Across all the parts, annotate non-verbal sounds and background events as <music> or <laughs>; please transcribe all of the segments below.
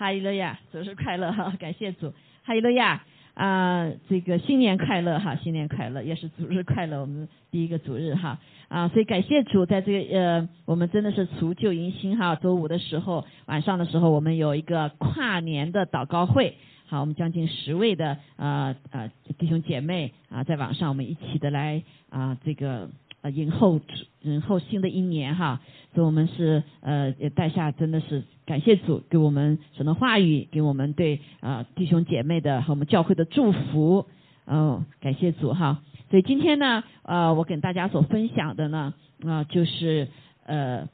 哈利路亚，主日快乐哈！感谢主，哈利路亚啊！这个新年快乐哈，新年快乐，也是主日快乐，我们第一个主日哈啊！所以感谢主，在这个呃，我们真的是除旧迎新哈。周五的时候，晚上的时候，我们有一个跨年的祷告会，好，我们将近十位的啊啊弟兄姐妹啊，在网上我们一起的来啊这个。呃，迎后迎后新的一年哈，所以我们是呃也带下真的是感谢主给我们神的话语，给我们对啊弟兄姐妹的和我们教会的祝福，嗯，感谢主哈。所以今天呢，呃，我跟大家所分享的呢啊就是呃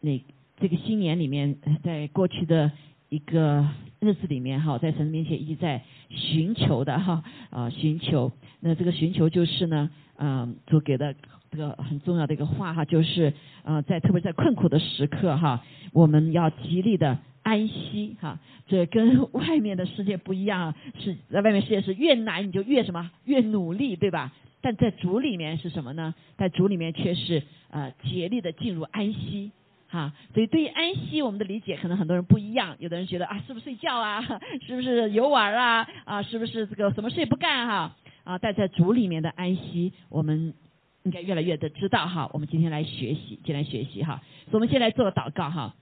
那这个新年里面，在过去的一个日子里面哈，在神面前一直在寻求的哈啊寻求，那这个寻求就是呢，嗯，主给的。这个很重要的一个话哈，就是呃，在特别在困苦的时刻哈，我们要极力的安息哈。这跟外面的世界不一样，是在外面世界是越难你就越什么越努力对吧？但在主里面是什么呢？在主里面却是呃竭力的进入安息哈。所以对于安息，我们的理解可能很多人不一样。有的人觉得啊，是不是睡觉啊？<laughs> 是不是游玩啊？啊，是不是这个什么事也不干哈？啊，但在主里面的安息，我们。应该越来越的知道哈，我们今天来学习，进来学习哈。所以我们先来做祷告哈。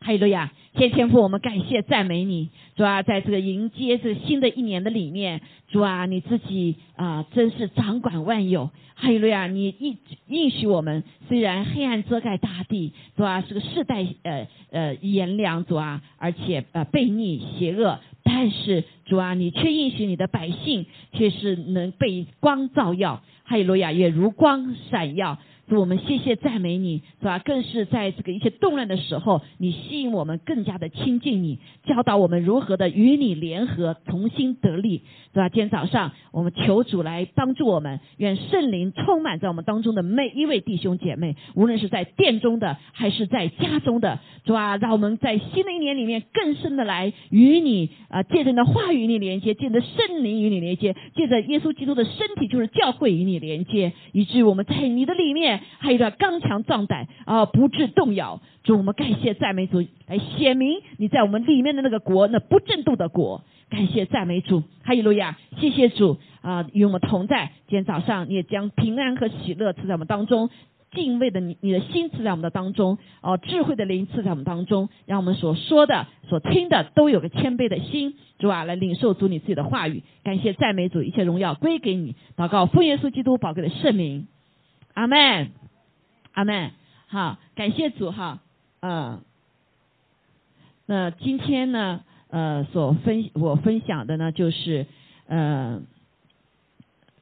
哈利路亚，谢天父，我们感谢赞美你，主啊，在这个迎接这新的一年的里面，主啊，你自己啊，真是掌管万有。哈利路亚，你应应许我们，虽然黑暗遮盖大地，主啊，是个世代呃呃炎凉，主啊，而且呃悖逆邪恶，但是主啊，你却应许你的百姓却是能被光照耀。还有罗亚，也如光闪耀。主，我们谢谢赞美你，是吧？更是在这个一切动乱的时候，你吸引我们更加的亲近你，教导我们如何的与你联合，重新得力，是吧？今天早上我们求主来帮助我们，愿圣灵充满在我们当中的每一位弟兄姐妹，无论是在殿中的还是在家中的，是吧，让我们在新的一年里面更深的来与你啊，借着你的话语与你连接，借着圣灵与你连接，借着耶稣基督的身体就是教会与你连接，以至于我们在你的里面。还有个刚强壮胆啊，不致动摇。主，我们感谢赞美主，来显明你在我们里面的那个国，那不震动的国。感谢赞美主，哈利路亚！谢谢主啊，与我们同在。今天早上你也将平安和喜乐赐在我们当中，敬畏的你，你的心赐在我们的当中，哦，智慧的灵赐在我们当中，让我们所说的、所听的都有个谦卑的心。主啊，来领受主你自己的话语。感谢赞美主，一切荣耀归给你。祷告奉耶稣基督宝贵的圣名。阿门，阿门，好，感谢主哈，嗯，那今天呢，呃，所分我分享的呢，就是呃，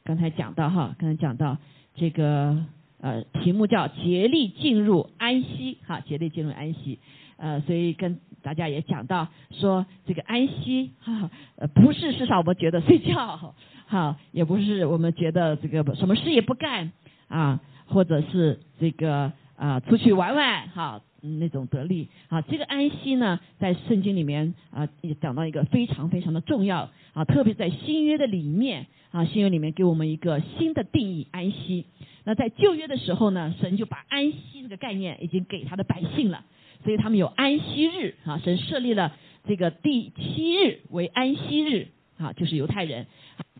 刚才讲到哈，刚才讲到这个呃题目叫竭力进入安息，哈，竭力进入安息，呃，所以跟大家也讲到说这个安息哈，呃，不是至少我们觉得睡觉，好，也不是我们觉得这个什么事也不干。啊，或者是这个啊，出去玩玩，哈，那种得力，啊，这个安息呢，在圣经里面啊，也讲到一个非常非常的重要，啊，特别在新约的里面，啊，新约里面给我们一个新的定义，安息。那在旧约的时候呢，神就把安息这个概念已经给他的百姓了，所以他们有安息日，啊，神设立了这个第七日为安息日，啊，就是犹太人，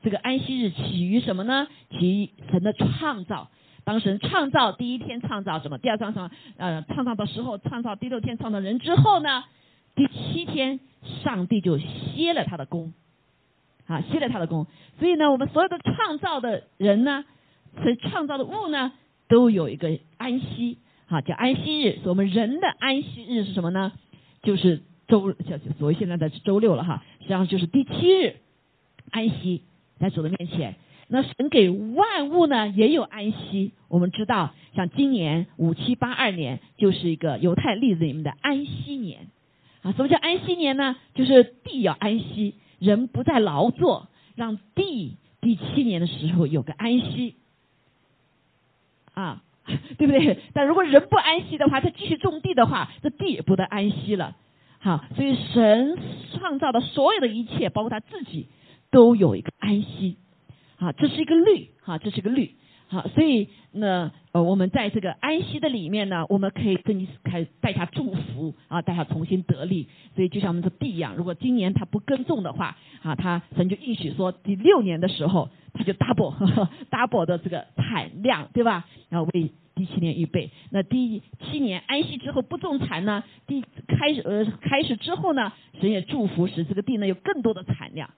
这个安息日起于什么呢？起于神的创造。当神创造第一天创造什么？第二天什么？呃，创造的时候创造第六天创造人之后呢？第七天上帝就歇了他的功，啊，歇了他的功。所以呢，我们所有的创造的人呢，所创造的物呢，都有一个安息，好叫安息日。所我们人的安息日是什么呢？就是周，所谓现在的周六了哈，实际上就是第七日安息在主的面前。那神给万物呢也有安息，我们知道，像今年五七八二年就是一个犹太历子里面的安息年，啊，什么叫安息年呢？就是地要安息，人不再劳作，让地第七年的时候有个安息，啊，<laughs> 对不对？但如果人不安息的话，他继续种地的话，这地也不得安息了，好，所以神创造的所有的一切，包括他自己，都有一个安息。啊，这是一个律，哈，这是个律，好，所以呢，呃，我们在这个安息的里面呢，我们可以跟你开带下祝福啊，带下重新得力。所以就像我们的地一样，如果今年他不耕种的话，啊，他神就应许说，第六年的时候他就 double <laughs> double 的这个产量，对吧？然后为第七年预备。那第七年安息之后不种产呢？第开始呃开始之后呢，神也祝福使这个地呢有更多的产量。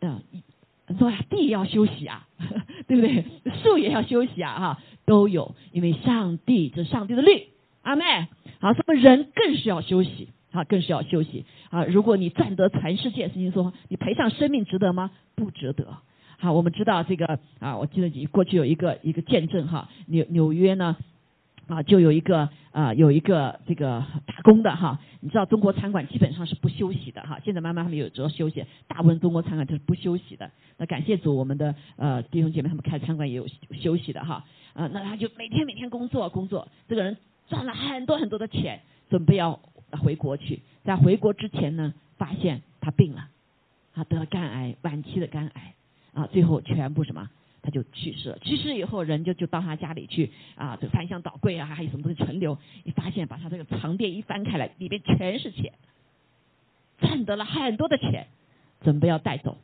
嗯。说呀，地要休息啊，<laughs> 对不对？树也要休息啊，哈，都有，因为上帝这是上帝的律，阿妹，好，什么人更是要休息，啊，更是要休息啊。如果你赚得全世界，圣经说你赔上生命值得吗？不值得。好，我们知道这个啊，我记得你过去有一个一个见证哈，纽纽约呢。啊，就有一个啊，有一个这个打工的哈，你知道中国餐馆基本上是不休息的哈，现在慢慢他们有着休息，大部分中国餐馆都是不休息的。那感谢主，我们的呃弟兄姐妹他们开餐馆也有休息的哈，啊，那他就每天每天工作工作，这个人赚了很多很多的钱，准备要回国去，在回国之前呢，发现他病了，啊，得了肝癌，晚期的肝癌，啊，最后全部什么？他就去世了，去世以后人就就到他家里去啊，这翻箱倒柜啊，还有什么东西存留，一发现把他这个床垫一翻开来，里边全是钱，赚得了很多的钱，准备要带走，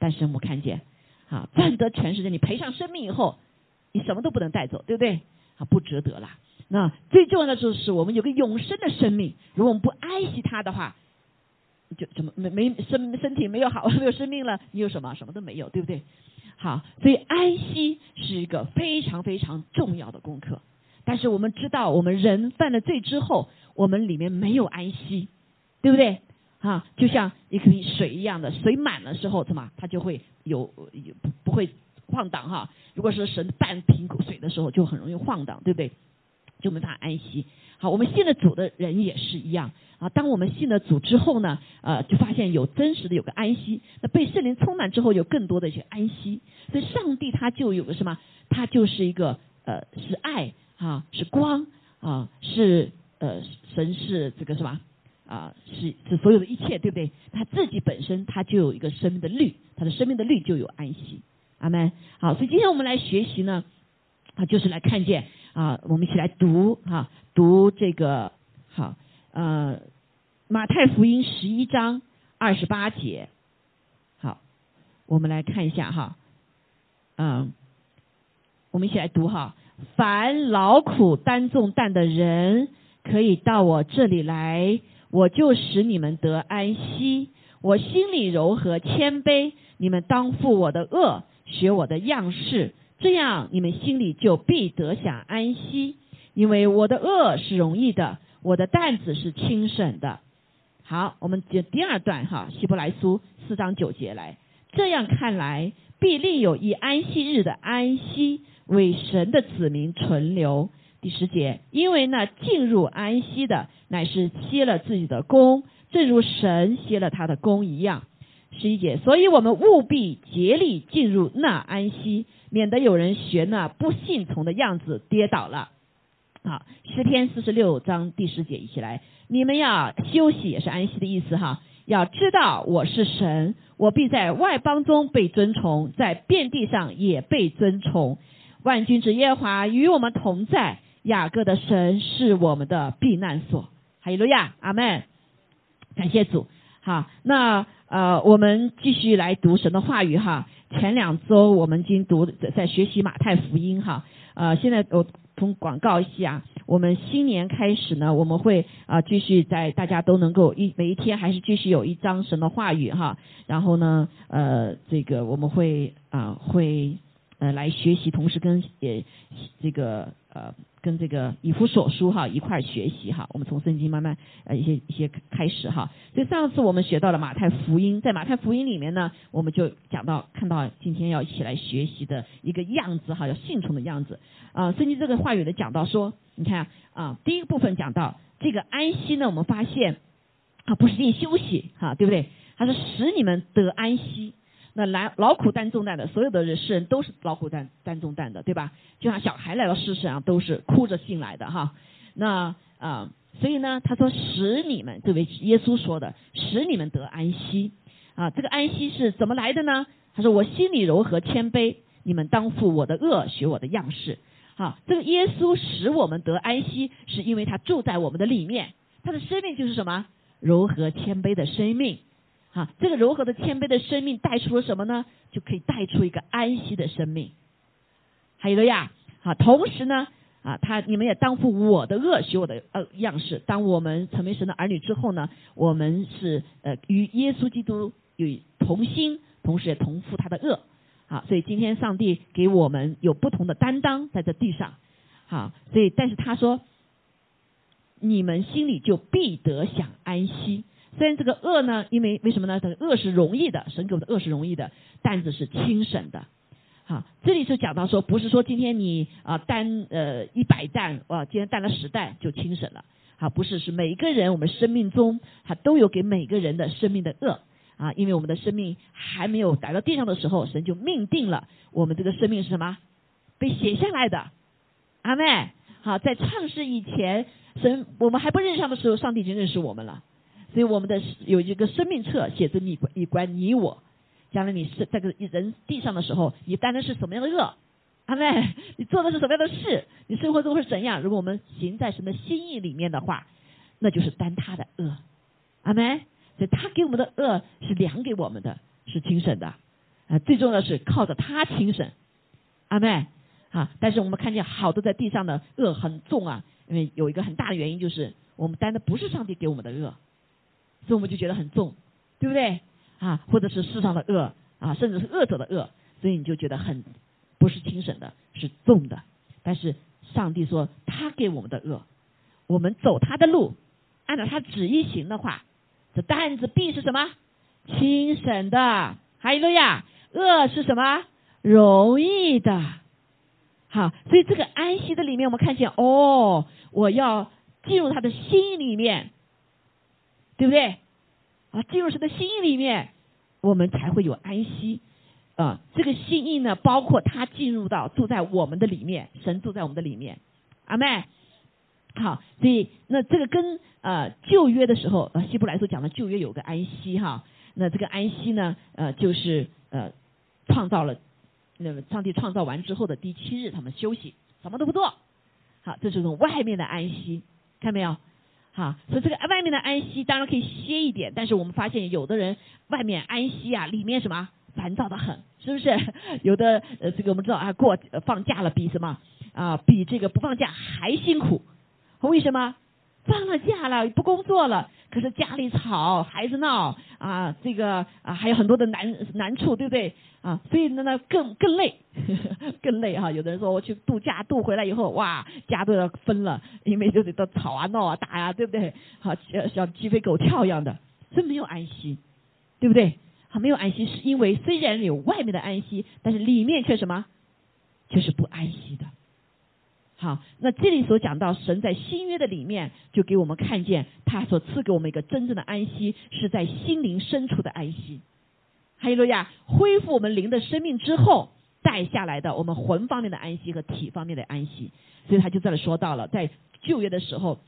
但是我们看见啊，赚得全世界，你赔上生命以后，你什么都不能带走，对不对？啊，不值得了。那最重要的就是我们有个永生的生命，如果我们不爱惜它的话，就怎么没没身身体没有好，没有生命了，你有什么？什么都没有，对不对？好，所以安息是一个非常非常重要的功课。但是我们知道，我们人犯了罪之后，我们里面没有安息，对不对？啊，就像一瓶水一样的，水满的时候，怎么它就会有有不不会晃荡哈？如果是神半瓶水的时候，就很容易晃荡，对不对？就没法安息。好，我们信了主的人也是一样啊。当我们信了主之后呢，呃，就发现有真实的有个安息。那被圣灵充满之后，有更多的一些安息。所以上帝他就有个什么？他就是一个呃，是爱啊，是光啊，是呃，神是这个什么啊？是是所有的一切，对不对？他自己本身他就有一个生命的律，他的生命的律就有安息。阿门。好，所以今天我们来学习呢，啊，就是来看见。啊，我们一起来读哈，读这个好，呃，马太福音十一章二十八节，好，我们来看一下哈，嗯，我们一起来读哈，凡劳苦担重担的人，可以到我这里来，我就使你们得安息。我心里柔和谦卑，你们当负我的恶，学我的样式。这样，你们心里就必得享安息，因为我的恶是容易的，我的担子是轻省的。好，我们接第二段哈，希伯来书四章九节来。这样看来，必另有一安息日的安息为神的子民存留。第十节，因为那进入安息的，乃是歇了自己的功，正如神歇了他的功一样。十一节，所以我们务必竭力进入那安息。免得有人学那不信从的样子跌倒了。好，诗篇四十六章第十节一起来，你们要休息也是安息的意思哈。要知道我是神，我必在外邦中被尊崇，在遍地上也被尊崇。万军之耶和华与我们同在，雅各的神是我们的避难所。哈利路亚，阿门。感谢主。好，那呃，我们继续来读神的话语哈。前两周我们已经读在学习马太福音哈，呃，现在我从广告一下，我们新年开始呢，我们会啊继续在大家都能够一每一天还是继续有一张神的话语哈，然后呢呃这个我们会啊会呃来学习，同时跟也这个呃。跟这个以弗所书哈一块儿学习哈，我们从圣经慢慢呃一些一些开始哈。所以上次我们学到了马太福音，在马太福音里面呢，我们就讲到看到今天要一起来学习的一个样子哈，要信从的样子啊。圣经这个话语的讲到说，你看啊，第一个部分讲到这个安息呢，我们发现啊不是令休息哈，对不对？它是使你们得安息。那来劳苦担重担的，所有的人世人都是劳苦担担重担的，对吧？就像小孩来到世上都是哭着进来的哈。那啊，所以呢，他说使你们，这位耶稣说的，使你们得安息啊。这个安息是怎么来的呢？他说我心里柔和谦卑，你们当负我的恶，学我的样式。好，这个耶稣使我们得安息，是因为他住在我们的里面，他的生命就是什么柔和谦卑的生命。啊，这个柔和的谦卑的生命带出了什么呢？就可以带出一个安息的生命。还有了呀，好，同时呢，啊，他你们也当负我的恶，学我的呃样式。当我们成为神的儿女之后呢，我们是呃与耶稣基督有同心，同时也同负他的恶。好，所以今天上帝给我们有不同的担当在这地上。好，所以但是他说，你们心里就必得享安息。虽然这个恶呢，因为为什么呢？这个恶是容易的，神给我的恶是容易的，担子是轻省的。好，这里是讲到说，不是说今天你啊担呃一百担，哇，今天担了十担就轻省了。好，不是，是每一个人我们生命中，他都有给每个人的生命的恶啊，因为我们的生命还没有来到地上的时候，神就命定了我们这个生命是什么？被写下来的。阿妹，好，在创世以前，神我们还不认识上的时候，上帝已经认识我们了。所以我们的有一个生命册写着你你关你我，将来你是这个人地上的时候，你担的是什么样的恶？阿妹，你做的是什么样的事？你生活中是怎样？如果我们行在神的心意里面的话，那就是担他的恶。阿妹，所以他给我们的恶是量给我们的，是轻省的。啊，最重要的是靠着他轻省。阿妹，啊，但是我们看见好多在地上的恶很重啊，因为有一个很大的原因就是我们担的不是上帝给我们的恶。所以我们就觉得很重，对不对啊？或者是世上的恶啊，甚至是恶者的恶，所以你就觉得很不是轻省的，是重的。但是上帝说他给我们的恶，我们走他的路，按照他旨意行的话，这担子必是什么轻省的？还有呀，恶是什么容易的？好，所以这个安息的里面，我们看见哦，我要进入他的心里面。对不对？啊，进入神的心意里面，我们才会有安息。啊，这个心意呢，包括他进入到住在我们的里面，神住在我们的里面。阿妹，好，所以那这个跟呃旧约的时候，呃希伯来书讲的旧约有个安息哈。那这个安息呢，呃就是呃创造了，那么上帝创造完之后的第七日，他们休息，什么都不做。好，这是种外面的安息，看没有？哈，所以这个外面的安息当然可以歇一点，但是我们发现有的人外面安息啊，里面什么烦躁的很，是不是？<laughs> 有的呃，这个我们知道啊，过放假了比什么啊，比这个不放假还辛苦，为什么？放了假了不工作了，可是家里吵，孩子闹啊，这个啊还有很多的难难处，对不对？啊，所以呢，那更更累，呵 <laughs> 呵更累哈。有的人说我去度假，度回来以后，哇，家都要分了，因为就得都吵啊、闹啊、打呀，对不对？好，像像鸡飞狗跳一样的，所以没有安息，对不对？好，没有安息，是因为虽然有外面的安息，但是里面却什么？却是不安息的。好，那这里所讲到神在新约的里面，就给我们看见他所赐给我们一个真正的安息，是在心灵深处的安息。还有路亚，恢复我们灵的生命之后带下来的我们魂方面的安息和体方面的安息，所以他就这里说到了，在旧约的时候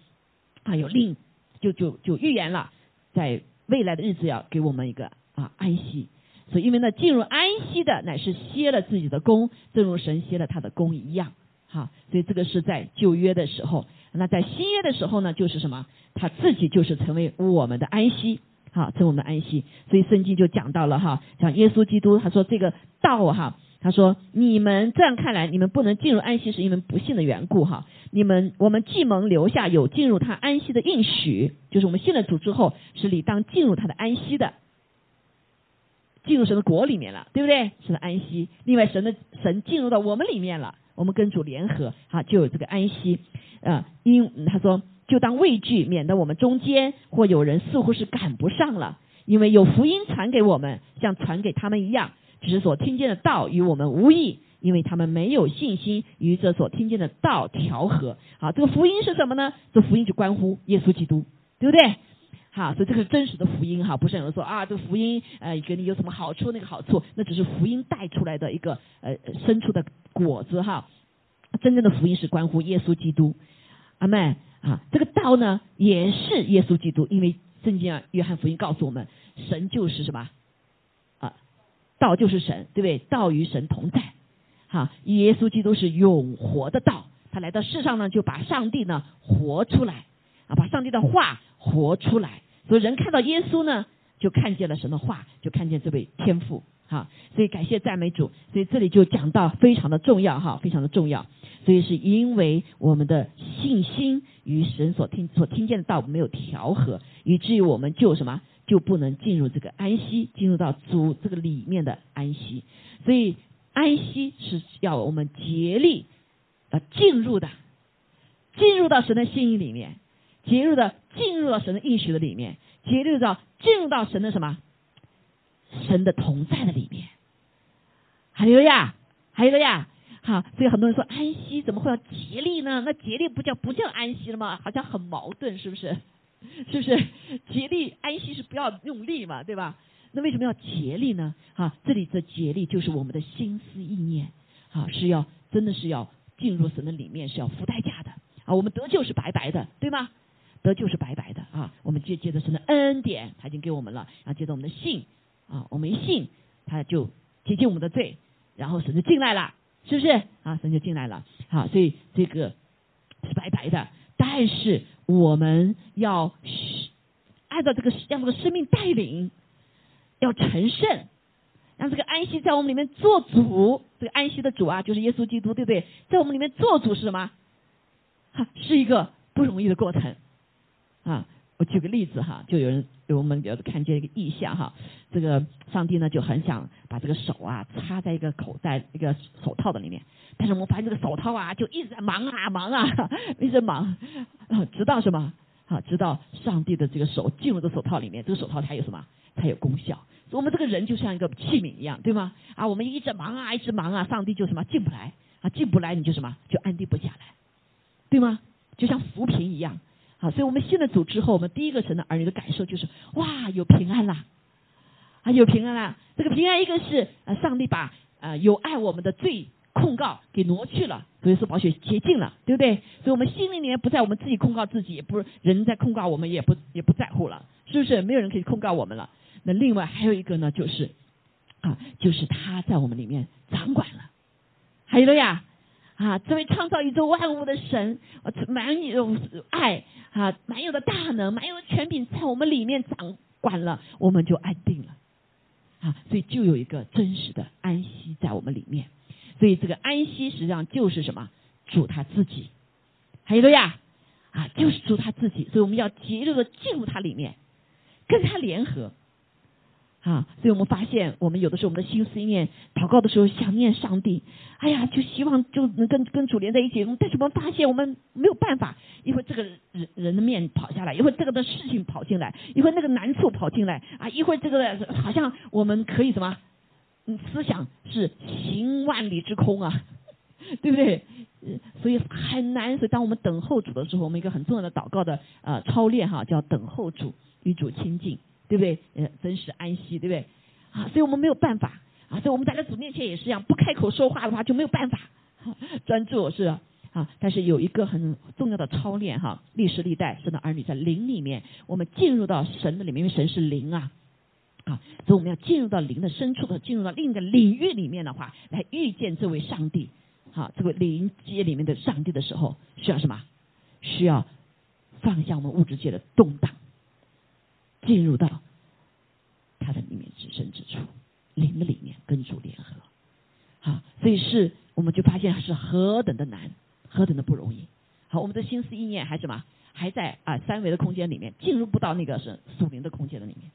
啊有令，就就就预言了，在未来的日子要给我们一个啊安息，所以因为呢进入安息的乃是歇了自己的功，正如神歇了他的功一样，好，所以这个是在旧约的时候，那在新约的时候呢，就是什么？他自己就是成为我们的安息。好，成为我们的安息。所以圣经就讲到了哈，像耶稣基督，他说这个道哈，他说你们这样看来，你们不能进入安息，是因为不信的缘故哈。你们我们既蒙留下有进入他安息的应许，就是我们信了主之后，是理当进入他的安息的，进入神的国里面了，对不对？神的安息。另外，神的神进入到我们里面了，我们跟主联合，哈，就有这个安息。啊，因他说。就当畏惧，免得我们中间或有人似乎是赶不上了，因为有福音传给我们，像传给他们一样，只是所听见的道与我们无异，因为他们没有信心与这所听见的道调和。好，这个福音是什么呢？这福音就关乎耶稣基督，对不对？哈，所以这个是真实的福音哈，不是有人说啊，这个福音呃给你有什么好处？那个好处，那只是福音带出来的一个呃生出的果子哈。真正的福音是关乎耶稣基督，阿门。啊，这个道呢也是耶稣基督，因为圣经啊，约翰福音告诉我们，神就是什么啊？道就是神，对不对？道与神同在。哈，耶稣基督是永活的道，他来到世上呢，就把上帝呢活出来啊，把上帝的话活出来，所以人看到耶稣呢，就看见了神的话，就看见这位天父。哈，所以感谢赞美主，所以这里就讲到非常的重要哈，非常的重要。所以是因为我们的信心与神所听所听见的道没有调和，以至于我们就什么就不能进入这个安息，进入到主这个里面的安息。所以安息是要我们竭力啊进入的，进入到神的心意里面，进入的进入到神的应许的里面，竭力到进入到神的什么？神的同在的里面，还有呀，还有呀，好，所以很多人说安息怎么会要竭力呢？那竭力不叫不叫安息了吗？好像很矛盾，是不是？<laughs> 是不是竭力安息是不要用力嘛，对吧？那为什么要竭力呢？哈，这里的竭力就是我们的心思意念，啊，是要真的是要进入神的里面，是要付代价的啊。我们得救是白白的，对吗？得救是白白的啊。我们接接着神的恩典，他已经给我们了，然后接着我们的信。啊，我们一信，他就接近我们的罪，然后神就进来了，是不是？啊，神就进来了。好，所以这个是白白的，但是我们要按照这个让这个生命带领，要成圣，让这个安息在我们里面做主。这个安息的主啊，就是耶稣基督，对不对？在我们里面做主是什么？哈，是一个不容易的过程啊。我举个例子哈，就有人有我们有看见一个意象哈，这个上帝呢就很想把这个手啊插在一个口袋一个手套的里面，但是我们发现这个手套啊就一直在忙啊忙啊 <laughs> 一直忙，直到什么啊直到上帝的这个手进入这手套里面，这个手套才有什么才有功效。我们这个人就像一个器皿一样，对吗？啊，我们一直忙啊一直忙啊，上帝就什么进不来啊进不来你就什么就安定不下来，对吗？就像扶贫一样。好，所以我们信了主之后，我们第一个神的儿女的感受就是，哇，有平安啦，啊，有平安啦。这个平安，一个是呃，上帝把呃有爱我们的罪控告给挪去了，所以说保血洁净了，对不对？所以我们心灵里面不在我们自己控告自己，也不人在控告我们，也不也不在乎了，是不是？没有人可以控告我们了。那另外还有一个呢，就是啊，就是他在我们里面掌管了，还有了呀。啊，这位创造宇宙万物的神，满有爱啊，满有的大能，满有的权柄，在我们里面掌管了，我们就安定了啊，所以就有一个真实的安息在我们里面。所以这个安息实际上就是什么？主他自己，还有了呀啊，就是主他自己。所以我们要极力的进入他里面，跟他联合。啊，所以我们发现，我们有的时候我们的心思念祷告的时候想念上帝，哎呀，就希望就能跟跟主连在一起。但是我们发现我们没有办法，一会这个人人的面跑下来，一会这个的事情跑进来，一会那个难处跑进来啊，一会这个好像我们可以什么？嗯，思想是行万里之空啊，<laughs> 对不对？所以很难。所以当我们等候主的时候，我们一个很重要的祷告的呃操练哈，叫等候主，与主亲近。对不对？呃，真实安息，对不对？啊，所以我们没有办法啊，所以我们在主面前也是一样，不开口说话的话就没有办法 <laughs> 专注，是啊。但是有一个很重要的操练哈，历史历代神的儿女在灵里面，我们进入到神的里面，因为神是灵啊啊，所以我们要进入到灵的深处的，进入到另一个领域里面的话，来遇见这位上帝，好，这位灵界里面的上帝的时候，需要什么？需要放下我们物质界的动荡。进入到他的里面至深之处，灵的里面跟主联合，好，所以是我们就发现是何等的难，何等的不容易。好，我们的心思意念还什么还在啊三维的空间里面，进入不到那个是属灵的空间的里面。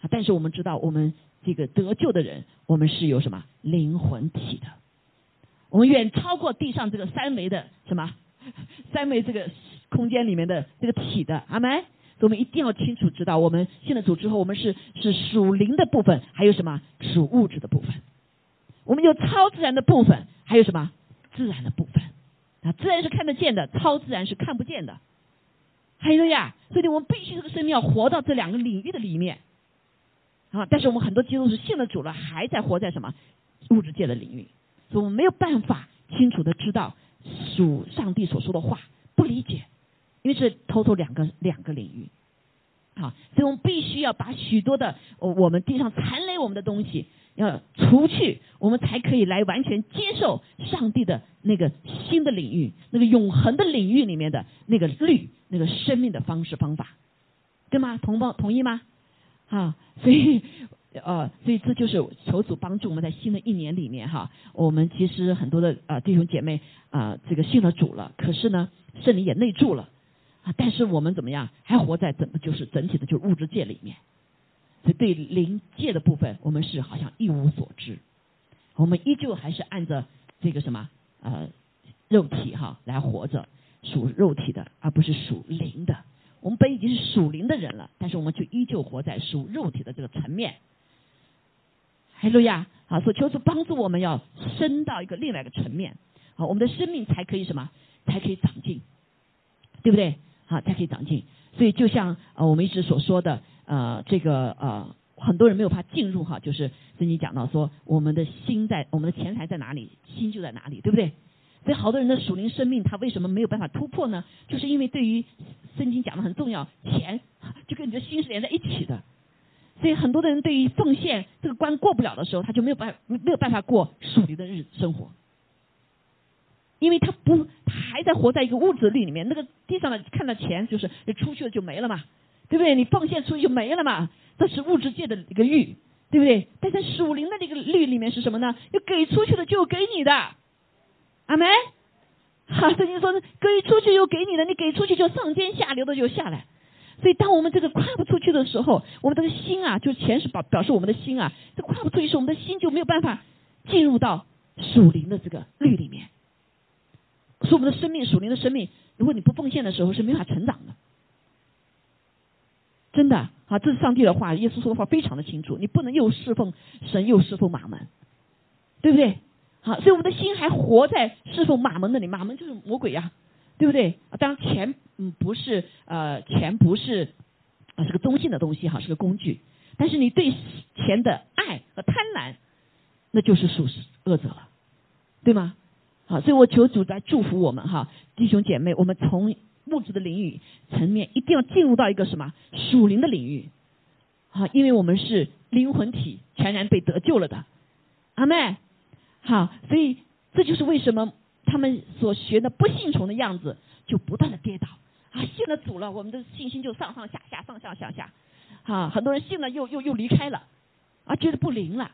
啊，但是我们知道，我们这个得救的人，我们是有什么灵魂体的，我们远超过地上这个三维的什么三维这个空间里面的这个体的，阿门。所以我们一定要清楚知道，我们信了主之后，我们是是属灵的部分，还有什么属物质的部分？我们有超自然的部分，还有什么自然的部分？啊，自然是看得见的，超自然是看不见的。还有呀，所以我们必须这个生命要活到这两个领域的里面啊。但是我们很多基督徒信了主了，还在活在什么物质界的领域，所以我们没有办法清楚的知道属上帝所说的话，不理解。因为是偷偷两个两个领域，好，所以我们必须要把许多的我们地上残雷我们的东西要除去，我们才可以来完全接受上帝的那个新的领域，那个永恒的领域里面的那个律，那个生命的方式方法，对吗？同胞同意吗？啊，所以。呃，所以这就是求主帮助我们在新的一年里面哈，我们其实很多的呃弟兄姐妹啊，这个信了主了，可是呢，圣灵也内住了啊，但是我们怎么样，还活在整个就是整体的就物质界里面，所以对灵界的部分，我们是好像一无所知，我们依旧还是按着这个什么呃肉体哈来活着，属肉体的，而不是属灵的。我们本已经是属灵的人了，但是我们却依旧活在属肉体的这个层面。哈路亚，好，所求主帮助我们要升到一个另外一个层面，好，我们的生命才可以什么，才可以长进，对不对？啊，才可以长进。所以就像呃我们一直所说的，呃，这个呃很多人没有法进入哈，就是圣经讲到说，我们的心在，我们的钱财在哪里，心就在哪里，对不对？所以好多人的属灵生命他为什么没有办法突破呢？就是因为对于圣经讲的很重要，钱就跟你的心是连在一起的。所以很多的人对于奉献这个关过不了的时候，他就没有办没有办法过属灵的日子生活，因为他不他还在活在一个物质律里面。那个地上的看到钱就是你出去了就没了嘛，对不对？你奉献出去就没了嘛，这是物质界的一个欲，对不对？但在属灵的那个律里面是什么呢？要给出去的就给你的，阿门。哈，圣经说给出去又给你的，你给出去就上天下流的就下来。所以，当我们这个跨不出去的时候，我们这个心啊，就钱是表表示我们的心啊，这跨不出去时，我们的心就没有办法进入到属灵的这个律里面。说我们的生命，属灵的生命，如果你不奉献的时候，是没法成长的。真的啊，这是上帝的话，耶稣说的话非常的清楚，你不能又侍奉神又侍奉马门，对不对？好，所以我们的心还活在侍奉马门那里，马门就是魔鬼呀。对不对？当然钱嗯不是呃钱不是啊是个中性的东西哈是个工具，但是你对钱的爱和贪婪，那就是属恶者了，对吗？好，所以我求主来祝福我们哈弟兄姐妹，我们从物质的领域层面一定要进入到一个什么属灵的领域，好，因为我们是灵魂体全然被得救了的，阿妹，好，所以这就是为什么。他们所学的不信从的样子，就不断的跌倒啊！信了主了，我们的信心就上上下下，上上下下，啊！很多人信了又又又离开了，啊，觉得不灵了，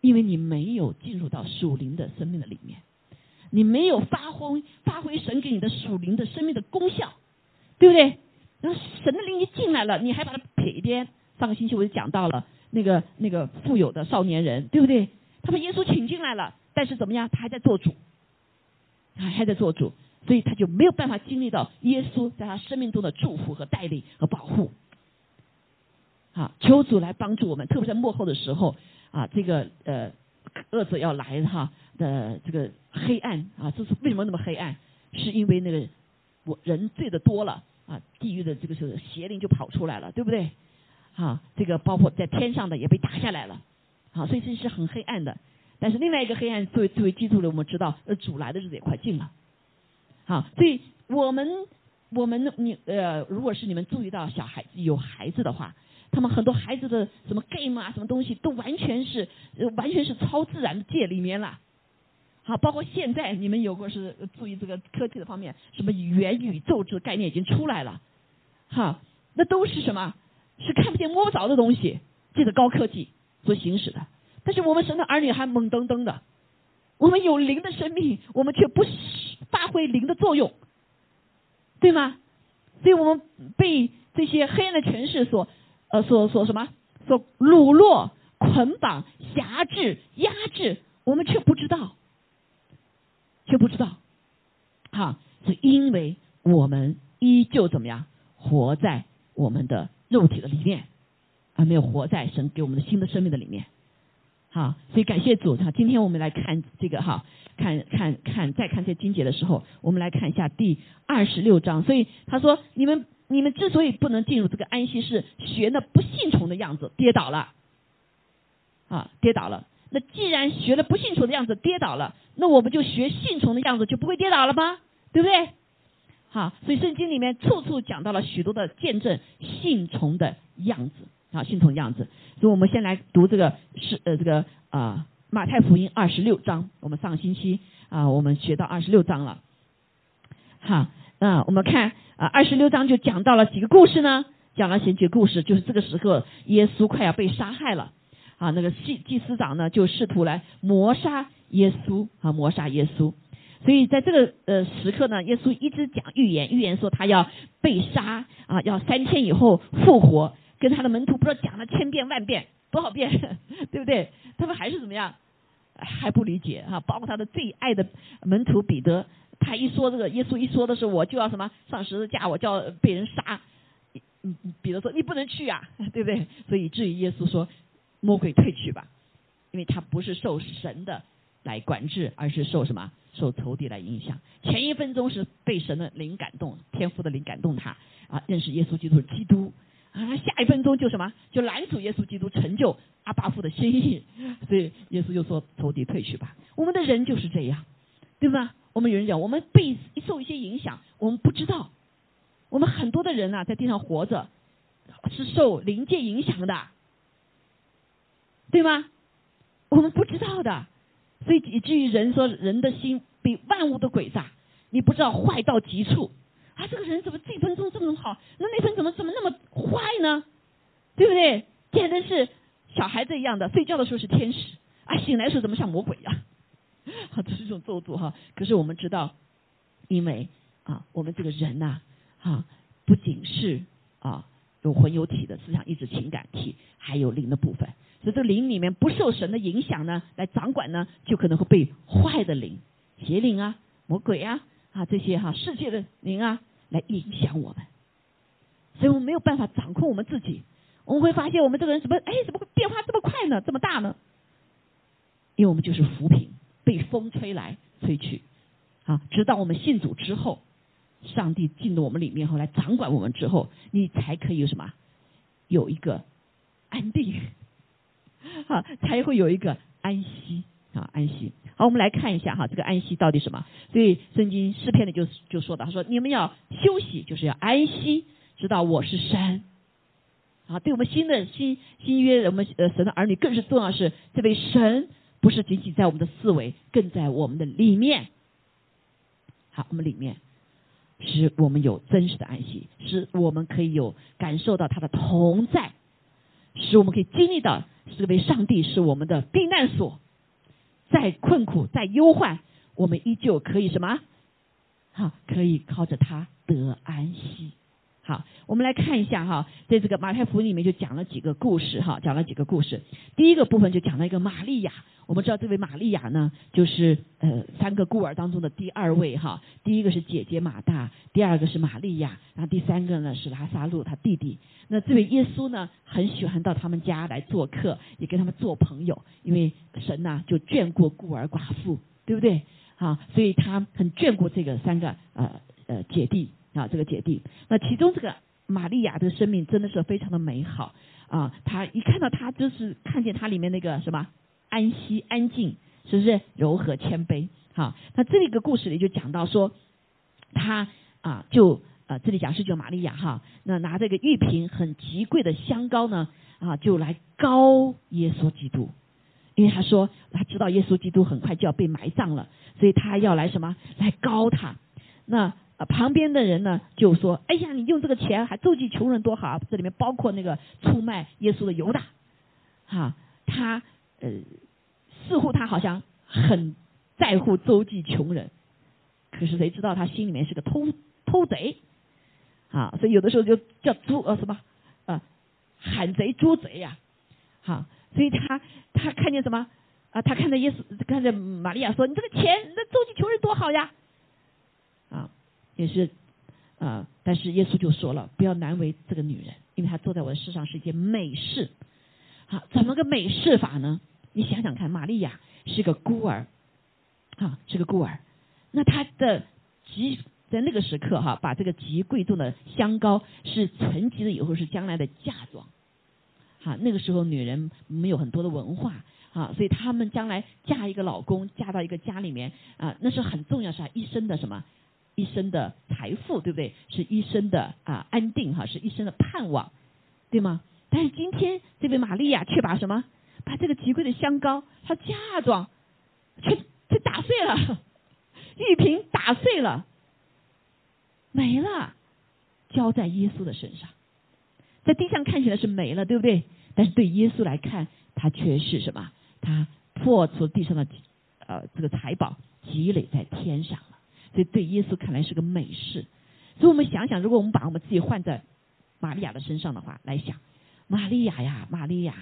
因为你没有进入到属灵的生命的里面，你没有发挥发挥神给你的属灵的生命的功效，对不对？然后神的灵一进来了，你还把它撇一边。上个星期我就讲到了那个那个富有的少年人，对不对？他把耶稣请进来了，但是怎么样？他还在做主。他还在做主，所以他就没有办法经历到耶稣在他生命中的祝福和带领和保护。好，求主来帮助我们，特别在幕后的时候啊，这个呃恶者要来哈的这个黑暗啊，这是为什么那么黑暗？是因为那个我人罪的多了啊，地狱的这个是邪灵就跑出来了，对不对？啊，这个包括在天上的也被打下来了，好，所以这是很黑暗的。但是另外一个黑暗作为作为基督的，我们知道，呃，主来的日子也快近了，好，所以我们我们你呃，如果是你们注意到小孩有孩子的话，他们很多孩子的什么 game 啊，什么东西都完全是完全是超自然界里面了，好，包括现在你们有过是注意这个科技的方面，什么元宇宙这个概念已经出来了，哈，那都是什么？是看不见摸不着的东西，借着高科技所行使的。但是我们神的儿女还懵登登的，我们有灵的生命，我们却不发挥灵的作用，对吗？所以我们被这些黑暗的权势所呃所所什么所掳落、捆绑、辖制、压制，我们却不知道，却不知道，哈，是因为我们依旧怎么样活在我们的肉体的里面，而没有活在神给我们的新的生命的里面。好，所以感谢主哈。今天我们来看这个哈，看看看，再看这经节的时候，我们来看一下第二十六章。所以他说，你们你们之所以不能进入这个安息是学那不信从的样子，跌倒了，啊，跌倒了。那既然学了不信从的样子跌倒了，那我们就学信从的样子，就不会跌倒了吗？对不对？好，所以圣经里面处处讲到了许多的见证信从的样子啊，信从样子。所以我们先来读这个是呃这个啊马太福音二十六章，我们上星期啊我们学到二十六章了。好，那我们看啊二十六章就讲到了几个故事呢？讲了几个故事，就是这个时候耶稣快要被杀害了啊，那个祭祭司长呢就试图来谋杀耶稣啊，谋杀耶稣。所以在这个呃时刻呢，耶稣一直讲预言，预言说他要被杀啊，要三天以后复活，跟他的门徒不知道讲了千遍万遍多少遍，对不对？他们还是怎么样，还不理解哈。包括他的最爱的门徒彼得，他一说这个耶稣一说的是我就要什么上十字架，我就要被人杀，嗯，比如说你不能去啊，<laughs> 对不对？所以至于耶稣说魔鬼退去吧，因为他不是受神的来管制，而是受什么？受仇敌来影响，前一分钟是被神的灵感动，天赋的灵感动他啊，认识耶稣基督是基督啊，下一分钟就什么，就拦阻耶稣基督成就阿巴父的心意，<laughs> 所以耶稣就说仇敌退去吧。我们的人就是这样，对吗？我们有人讲，我们被受一些影响，我们不知道，我们很多的人呐，在地上活着是受灵界影响的，对吗？我们不知道的。所以以至于人说人的心比万物都诡诈，你不知道坏到极处啊！这个人怎么这分钟这么好，那那分怎么怎么那么坏呢？对不对？简直是小孩子一样的，睡觉的时候是天使啊，醒来的时候怎么像魔鬼一样？<laughs> 啊，这是一种咒诅哈。可是我们知道，因为啊，我们这个人呐，啊，不仅是啊有魂有体的思想意志情感体，还有灵的部分。所以这灵里面不受神的影响呢，来掌管呢，就可能会被坏的灵、邪灵啊、魔鬼啊啊这些哈世界的灵啊来影响我们。所以我们没有办法掌控我们自己。我们会发现我们这个人怎么哎怎么会变化这么快呢？这么大呢？因为我们就是浮萍，被风吹来吹去啊，直到我们信主之后，上帝进入我们里面后来掌管我们之后，你才可以有什么有一个安定。好，才会有一个安息啊，安息。好，我们来看一下哈，这个安息到底什么？所以圣经诗篇里就就说到，他说你们要休息，就是要安息，知道我是神。啊，对我们新的新新约，我们呃神的儿女更是重要是，这位神不是仅仅在我们的思维，更在我们的里面。好，我们里面使我们有真实的安息，使我们可以有感受到他的同在，使我们可以经历到。是为上帝是我们的避难所，再困苦再忧患，我们依旧可以什么？好，可以靠着他得安息。好，我们来看一下哈，在这个马太福音里面就讲了几个故事哈，讲了几个故事。第一个部分就讲了一个玛利亚。我们知道这位玛利亚呢，就是呃三个孤儿当中的第二位哈。第一个是姐姐马大，第二个是玛利亚，然后第三个呢是拉萨路他弟弟。那这位耶稣呢，很喜欢到他们家来做客，也跟他们做朋友，因为神呐就眷顾孤儿寡妇，对不对？啊，所以他很眷顾这个三个呃呃姐弟啊，这个姐弟。那其中这个玛利亚的生命真的是非常的美好啊，他一看到他就是看见他里面那个什么。安息、安静，是不是柔和、谦卑？好，那这个故事里就讲到说，他啊，就啊，这里讲是就玛利亚哈，那拿这个玉瓶很极贵的香膏呢，啊，就来膏耶稣基督，因为他说他知道耶稣基督很快就要被埋葬了，所以他要来什么来膏他。那啊旁边的人呢就说：“哎呀，你用这个钱还周济穷人多好，啊这里面包括那个出卖耶稣的犹大，哈，他。”呃，似乎他好像很在乎周济穷人，可是谁知道他心里面是个偷偷贼啊？所以有的时候就叫猪呃什么啊，喊贼捉贼呀，好，所以他他看见什么啊？他看到耶稣，看见玛利亚说：“你这个钱，那周济穷人多好呀！”也是啊，但是耶稣就说了：“不要难为这个女人，因为她坐在我的世上是一件美事。”好，怎么个美事法呢？你想想看，玛利亚是个孤儿，啊，是个孤儿。那她的极在那个时刻哈，把这个极贵重的香膏是存积了，以后是将来的嫁妆。好，那个时候女人没有很多的文化啊，所以她们将来嫁一个老公，嫁到一个家里面啊，那是很重要，是一生的什么？一生的财富，对不对？是一生的啊安定哈，是一生的盼望，对吗？但是今天这位玛利亚却把什么？把这个极贵的香膏，她嫁妆，却却打碎了，<laughs> 玉瓶打碎了，没了，交在耶稣的身上，在地上看起来是没了，对不对？但是对耶稣来看，他却是什么？他破除地上的呃这个财宝，积累在天上了。对对耶稣看来是个美事。所以我们想想，如果我们把我们自己换在玛利亚的身上的话，来想，玛利亚呀，玛利亚，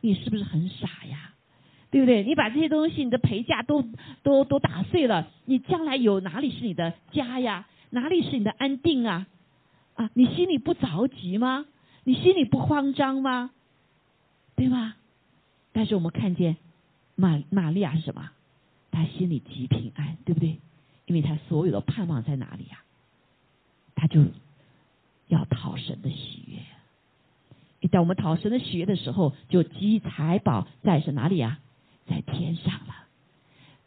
你是不是很傻呀？对不对？你把这些东西，你的陪嫁都都都打碎了，你将来有哪里是你的家呀？哪里是你的安定啊？啊，你心里不着急吗？你心里不慌张吗？对吗？但是我们看见玛玛利亚是什么？她心里极平安，对不对？因为他所有的盼望在哪里呀？他就要讨神的喜悦。一旦我们讨神的喜悦的时候，就积财宝在是哪里呀？在天上了。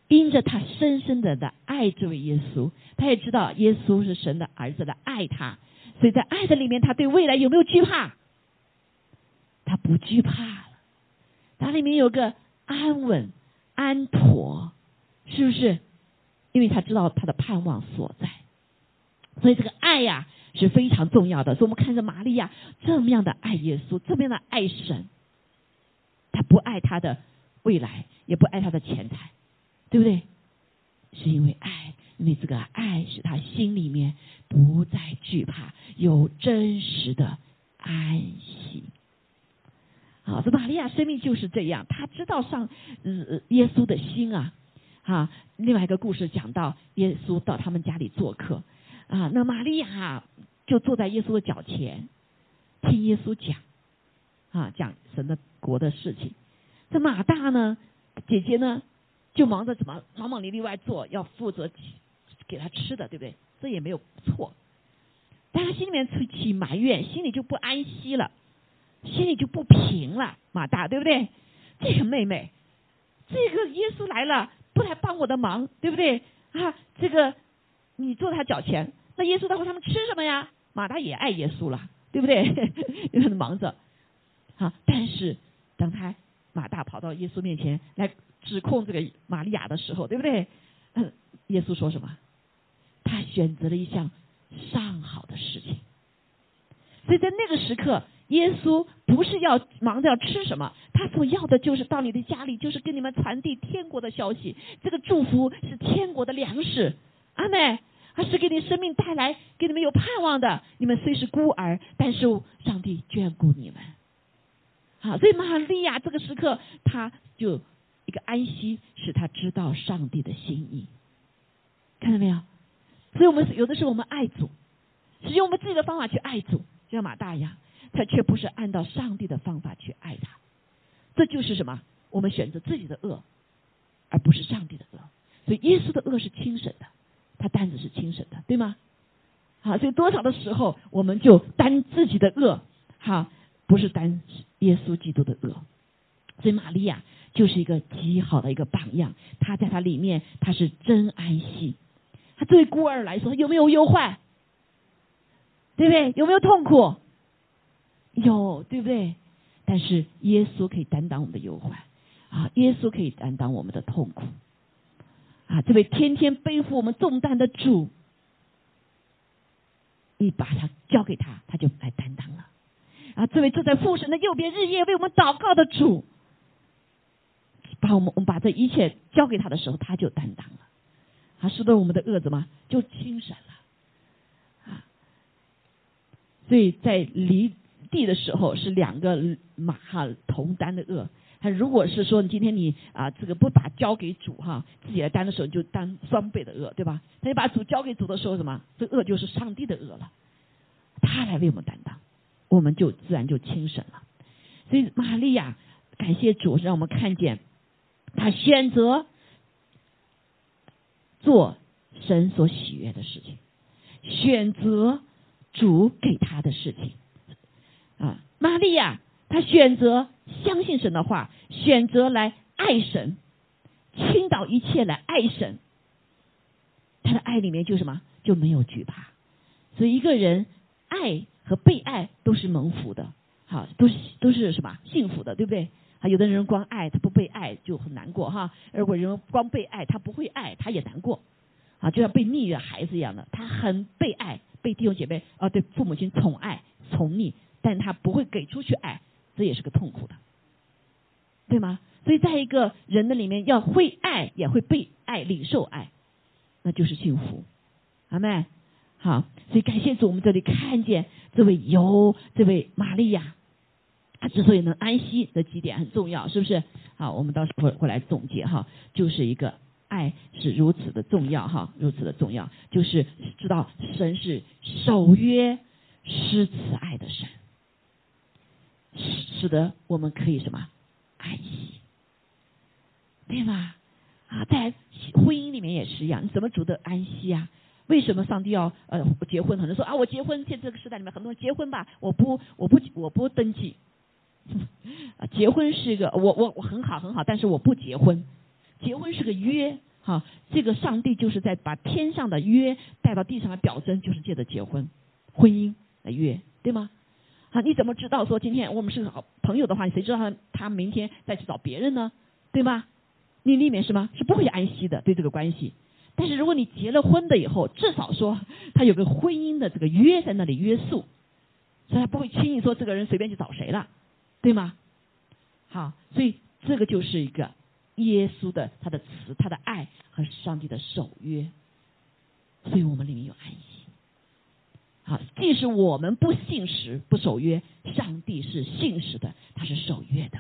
因着他深深的的爱这位耶稣，他也知道耶稣是神的儿子的爱他，所以在爱的里面，他对未来有没有惧怕？他不惧怕了。他里面有个安稳、安妥，是不是？因为他知道他的盼望所在。所以这个爱呀是非常重要的。所以我们看着玛利亚这么样的爱耶稣，这么样的爱神，他不爱他的未来，也不爱他的钱财，对不对？是因为爱，因为这个爱使他心里面不再惧怕，有真实的安息。好，这玛利亚生命就是这样，他知道上呃耶稣的心啊。啊，另外一个故事讲到耶稣到他们家里做客。啊，那玛利亚就坐在耶稣的脚前，听耶稣讲，啊，讲神的国的事情。这马大呢，姐姐呢，就忙着怎么忙忙里里外做，要负责给他吃的，对不对？这也没有错。但他心里面起起埋怨，心里就不安息了，心里就不平了。马大，对不对？这个妹妹，这个耶稣来了，不来帮我的忙，对不对？啊，这个你坐他脚前。那耶稣他会他们吃什么呀？马大也爱耶稣了，对不对？<laughs> 因为他忙着，啊！但是当他马大跑到耶稣面前来指控这个玛利亚的时候，对不对？嗯，耶稣说什么？他选择了一项上好的事情。所以在那个时刻，耶稣不是要忙着要吃什么，他所要的就是到你的家里，就是跟你们传递天国的消息。这个祝福是天国的粮食，阿妹。他是给你生命带来，给你们有盼望的。你们虽是孤儿，但是上帝眷顾你们。好，所以玛利亚这个时刻，他就一个安息，使他知道上帝的心意。看到没有？所以我们有的时候我们爱主，是用我们自己的方法去爱主，就像马大一样，他却不是按照上帝的方法去爱他。这就是什么？我们选择自己的恶，而不是上帝的恶。所以耶稣的恶是轻省的。他担子是轻省的，对吗？好，所以多少的时候，我们就担自己的恶，哈，不是担耶稣基督的恶。所以玛利亚就是一个极好的一个榜样，她在他里面她是真安息。她作为孤儿来说，有没有忧患？对不对？有没有痛苦？有，对不对？但是耶稣可以担当我们的忧患，啊，耶稣可以担当我们的痛苦。啊，这位天天背负我们重担的主，你把他交给他，他就来担当了。啊，这位坐在父神的右边，日夜为我们祷告的主，把我们我们把这一切交给他的时候，他就担当了。啊，使得我们的恶怎么就轻省了？啊，所以在离地的时候是两个马哈同担的恶。他如果是说你今天你啊这个不把交给主哈，自己来担的时候，就担双倍的恶，对吧？他就把主交给主的时候，什么？这恶就是上帝的恶了，他来为我们担当，我们就自然就轻省了。所以玛利亚感谢主，让我们看见他选择做神所喜悦的事情，选择主给他的事情啊，玛利亚。她选择相信神的话，选择来爱神，倾倒一切来爱神。他的爱里面就什么就没有惧怕，所以一个人爱和被爱都是蒙福的好，都是都是什么幸福的，对不对？啊，有的人光爱他不被爱就很难过哈，如果人光被爱他不会爱他也难过，啊，就像被溺的孩子一样的，他很被爱，被弟兄姐妹啊对父母亲宠爱宠溺，但他不会给出去爱，这也是个痛苦的，对吗？所以在一个人的里面要会爱，也会被爱，领受爱，那就是幸福，阿妹，好，所以感谢主，我们这里看见这位尤这位玛利亚。他之所以能安息的几点很重要，是不是？好，我们到时候会来总结哈，就是一个爱是如此的重要哈，如此的重要，就是知道神是守约施慈爱的神，使使得我们可以什么安息，对吗？啊，在婚姻里面也是一样，你怎么主得安息啊？为什么上帝要呃结婚？很多人说啊，我结婚，现在这个时代里面，很多人结婚吧，我不，我不，我不登记。<laughs> 结婚是一个我我我很好很好，但是我不结婚。结婚是个约，哈，这个上帝就是在把天上的约带到地上来表征，就是借着结婚、婚姻来约，对吗？啊，你怎么知道说今天我们是好朋友的话，谁知道他他明天再去找别人呢？对吗？你里面是吗？是不会安息的对这个关系。但是如果你结了婚的以后，至少说他有个婚姻的这个约在那里约束，所以他不会轻易说这个人随便去找谁了。对吗？好，所以这个就是一个耶稣的他的慈，他的爱和上帝的守约，所以我们里面有安息。好，即使我们不信实、不守约，上帝是信实的，他是守约的。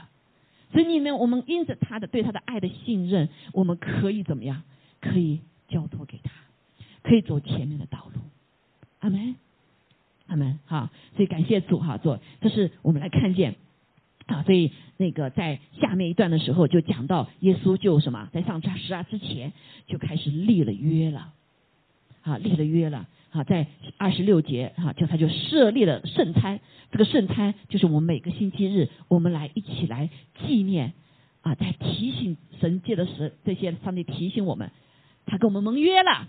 所以你们，我们因着他的对他的爱的信任，我们可以怎么样？可以交托给他，可以走前面的道路。阿门，阿门。好，所以感谢主哈，做这是我们来看见。啊，所以那个在下面一段的时候就讲到耶稣就什么，在上十十之前就开始立了约了，啊，立了约了，啊，在二十六节啊，就他就设立了圣餐，这个圣餐就是我们每个星期日我们来一起来纪念，啊，在提醒神界的时这些上帝提醒我们，他跟我们盟约了，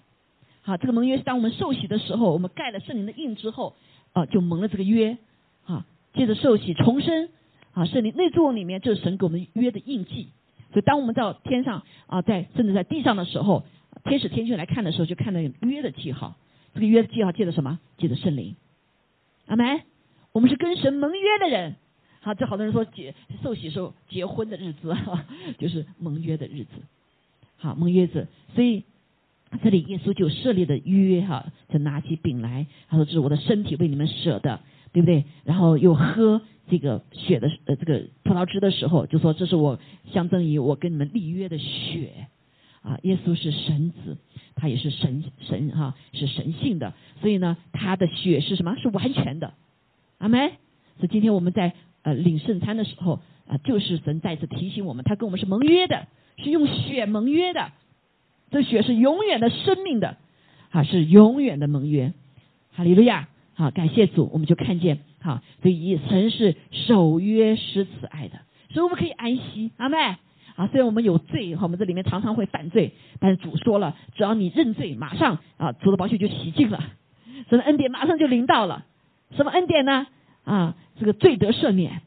好，这个盟约是当我们受洗的时候，我们盖了圣灵的印之后，啊，就蒙了这个约，啊，接着受洗重生。啊，圣灵内住里面就是神给我们约的印记，所以当我们到天上啊，在甚至在地上的时候，天使天君来看的时候，就看到约的记号。这个约的记号记得什么？记得圣灵。阿门。我们是跟神盟约的人。好，这好多人说结受洗时候结婚的日子，<laughs> 就是盟约的日子。好，盟约子。所以这里耶稣就设立的约哈，就拿起饼来，他说这是我的身体为你们舍的，对不对？然后又喝。这个血的呃，这个葡萄汁的时候，就说这是我象征于我跟你们立约的血啊。耶稣是神子，他也是神神哈，是神性的，所以呢，他的血是什么？是完全的。阿门。所以今天我们在呃领圣餐的时候啊，就是神再次提醒我们，他跟我们是盟约的，是用血盟约的。这血是永远的生命的啊，是永远的盟约。哈利路亚。好，感谢主，我们就看见。好，所以神是守约施慈爱的，所以我们可以安息，阿妹。啊，虽然我们有罪，哈，我们这里面常常会犯罪，但是主说了，只要你认罪，马上啊，主的宝血就洗净了，神的恩典马上就临到了。什么恩典呢？啊，这个罪得赦免，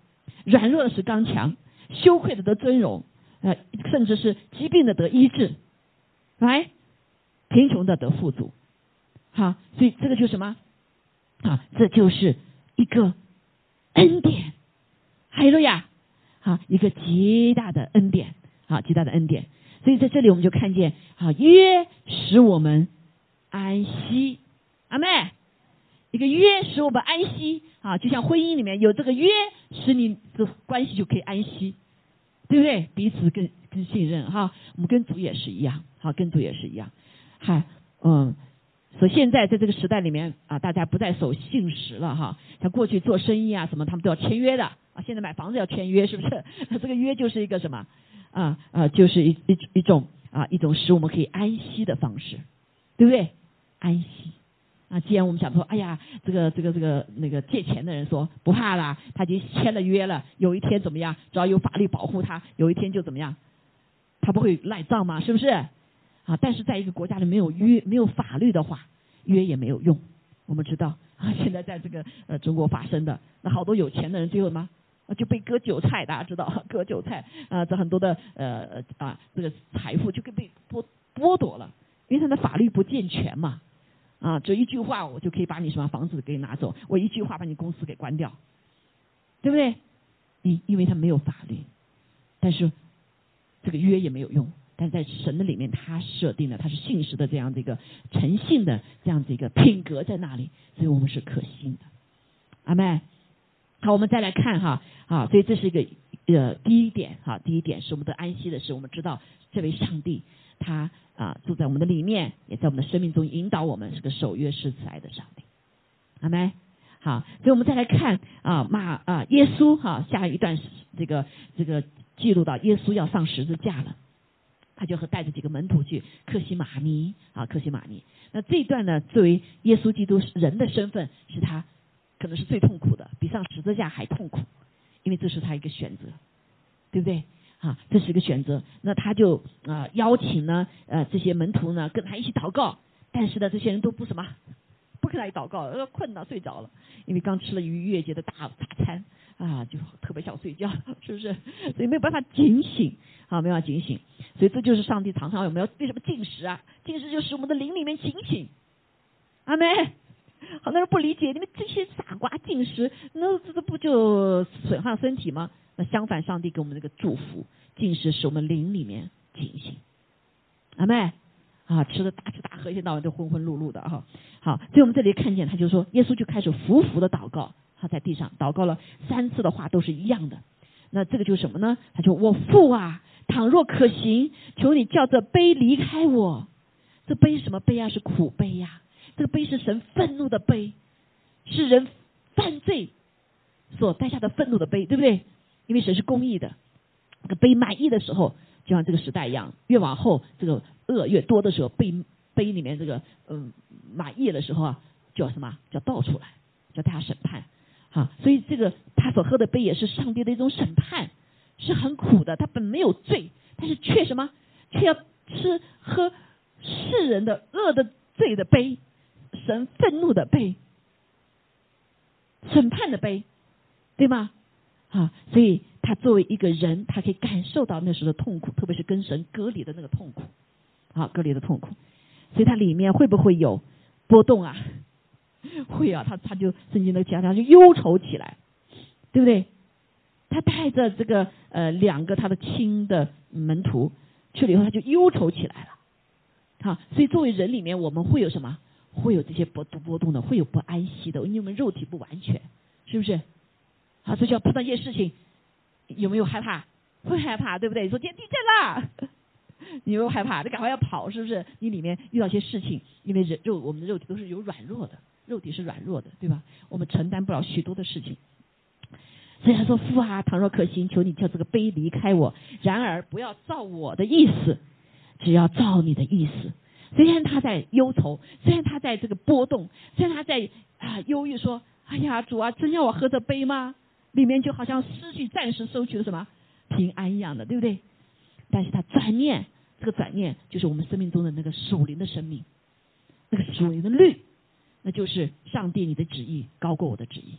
软弱的是刚强，羞愧的得尊荣，呃，甚至是疾病的得医治，来，贫穷的得富足。好，所以这个就是什么？啊，这就是。一个恩典，哈利路亚！好，一个极大的恩典，好，极大的恩典。所以在这里我们就看见，好约使我们安息，阿妹，一个约使我们安息，啊，就像婚姻里面有这个约，使你的关系就可以安息，对不对？彼此更更信任，哈，我们跟主也是一样，好，跟主也是一样，嗨，嗯。所以现在在这个时代里面啊，大家不再守信实了哈。像过去做生意啊什么，他们都要签约的啊。现在买房子要签约，是不是？<laughs> 这个约就是一个什么啊啊，就是一一一种啊一种使我们可以安息的方式，对不对？安息啊。既然我们想说，哎呀，这个这个这个那个借钱的人说不怕啦，他已经签了约了，有一天怎么样？只要有法律保护他，有一天就怎么样？他不会赖账吗？是不是？啊！但是在一个国家里没有约、没有法律的话，约也没有用。我们知道，啊，现在在这个呃中国发生的，那好多有钱的人最后什么就被割韭菜，大家知道割韭菜啊，这很多的呃啊这个财富就被被剥剥夺了，因为他的法律不健全嘛啊，这一句话我就可以把你什么房子给拿走，我一句话把你公司给关掉，对不对？因因为他没有法律，但是这个约也没有用。但在神的里面，他设定了他是信实的这样的一个诚信的这样子一个品格在那里，所以我们是可信的。阿妹，好，我们再来看哈，啊，所以这是一个呃第一点哈，第一点是我们的安息的是，我们知道这位上帝他啊住在我们的里面，也在我们的生命中引导我们，是个守约施慈爱的上帝。好没，好，所以我们再来看啊马啊耶稣哈下一段这个这个记录到耶稣要上十字架了。他就和带着几个门徒去克西马尼啊，克西马尼。那这一段呢，作为耶稣基督人的身份，是他可能是最痛苦的，比上十字架还痛苦，因为这是他一个选择，对不对？啊，这是一个选择。那他就啊邀请呢呃这些门徒呢跟他一起祷告，但是呢这些人都不什么，不跟他一祷告，困到睡着了，因为刚吃了逾越节的大大餐啊，就特别想睡觉，是不是？所以没有办法警醒。啊，没办法警醒，所以这就是上帝常常有没有为什么进食啊？进食就使我们的灵里面警醒。阿妹，很多人不理解，你们这些傻瓜进食，那这这不就损害身体吗？那相反，上帝给我们这个祝福，进食使我们灵里面警醒。阿妹，啊，吃的大吃大喝，一天到晚都浑浑碌碌的哈。好，所以我们这里看见，他就说，耶稣就开始伏伏的祷告，他在地上祷告了三次的话都是一样的。那这个就是什么呢？他说：“我父啊。”倘若可行，求你叫这杯离开我。这杯什么杯啊？是苦杯呀。这个杯是神愤怒的杯，是人犯罪所带下的愤怒的杯，对不对？因为神是公义的。这个杯满意的时候，就像这个时代一样，越往后这个恶越多的时候，杯杯里面这个嗯满意的时候啊，叫什么叫倒出来，叫大家审判。好，所以这个他所喝的杯也是上帝的一种审判。是很苦的，他本没有罪，但是却什么，却要吃喝世人的恶的罪的杯，神愤怒的杯，审判的杯，对吗？啊，所以他作为一个人，他可以感受到那时的痛苦，特别是跟神隔离的那个痛苦，啊，隔离的痛苦，所以它里面会不会有波动啊？<laughs> 会啊，他他就圣经的讲讲就忧愁起来，对不对？他带着这个呃两个他的亲的门徒去了以后，他就忧愁起来了。好，所以作为人里面，我们会有什么？会有这些波波动的，会有不安息的，因为我们肉体不完全，是不是？好，所以就要碰到一些事情，有没有害怕？会害怕，对不对？说今天地震了，你 <laughs> 有害怕？你赶快要跑，是不是？你里面遇到一些事情，因为人肉我们的肉体都是有软弱的，肉体是软弱的，对吧？我们承担不了许多的事情。所以他说：“父啊，倘若可行，求你叫这个杯离开我。然而不要照我的意思，只要照你的意思。虽然他在忧愁，虽然他在这个波动，虽然他在啊忧郁，说：哎呀，主啊，真要我喝这杯吗？里面就好像失去暂时收取了什么平安一样的，对不对？但是他转念，这个转念就是我们生命中的那个属灵的生命，那个属灵的律，那就是上帝你的旨意高过我的旨意。”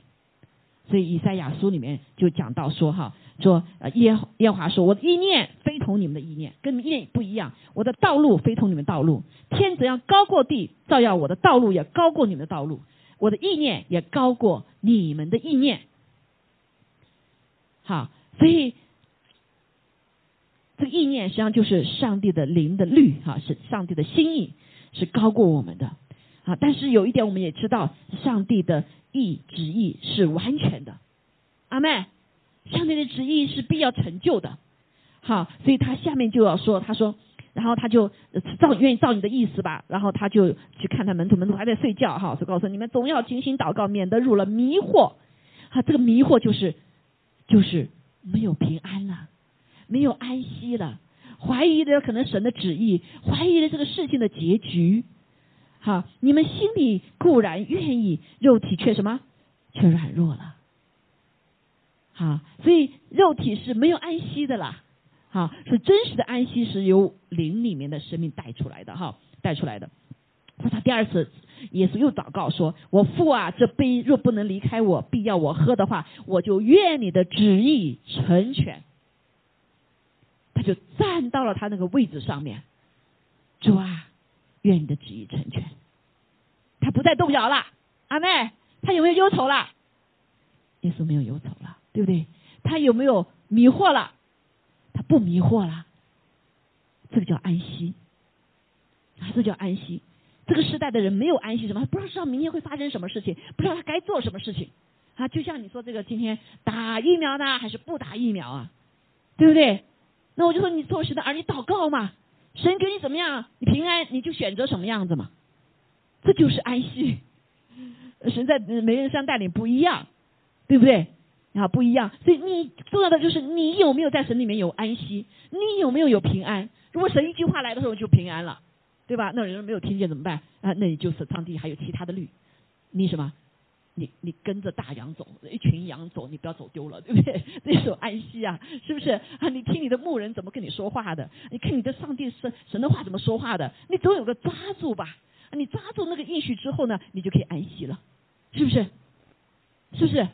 所以以赛亚书里面就讲到说哈，说呃耶耶华说我的意念非同你们的意念，跟你们意念不一样，我的道路非同你们道路，天怎样高过地，照耀我的道路也高过你们的道路，我的意念也高过你们的意念。好，所以这个意念实际上就是上帝的灵的律哈，是上帝的心意是高过我们的啊。但是有一点我们也知道，上帝的。意旨意是完全的，阿妹，上帝的旨意是必要成就的，好，所以他下面就要说，他说，然后他就照愿意照你的意思吧，然后他就去看他门徒，门徒还在睡觉，哈，就告诉你们总要精心祷告，免得入了迷惑，啊，这个迷惑就是就是没有平安了，没有安息了，怀疑的可能神的旨意，怀疑了这个事情的结局。好，你们心里固然愿意，肉体却什么？却软弱了。好，所以肉体是没有安息的啦。好，是真实的安息是由灵里面的生命带出来的哈，带出来的。那他第二次耶稣又祷告说：“我父啊，这杯若不能离开我，必要我喝的话，我就愿你的旨意成全。”他就站到了他那个位置上面，主啊，愿你的旨意成全。他不再动摇了，阿妹，他有没有忧愁了？耶稣没有忧愁了，对不对？他有没有迷惑了？他不迷惑了。这个叫安息，啊，这叫安息。这个时代的人没有安息，什么？他不知道明天会发生什么事情，不知道他该做什么事情啊！就像你说这个，今天打疫苗呢，还是不打疫苗啊？对不对？那我就说，你做神的儿女祷告嘛，神给你怎么样，你平安，你就选择什么样子嘛。这就是安息。<laughs> 神在每人山带领不一样，对不对？啊，不一样。所以你重要的就是你有没有在神里面有安息，你有没有有平安。如果神一句话来的时候就平安了，对吧？那人没有听见怎么办？啊，那你就是上帝还有其他的律，你什么？你你跟着大羊走，一群羊走，你不要走丢了，对不对？<laughs> 这种安息啊，是不是？啊，你听你的牧人怎么跟你说话的？你看你的上帝神神的话怎么说话的？你总有个抓住吧？你抓住那个应许之后呢，你就可以安息了，是不是？是不是？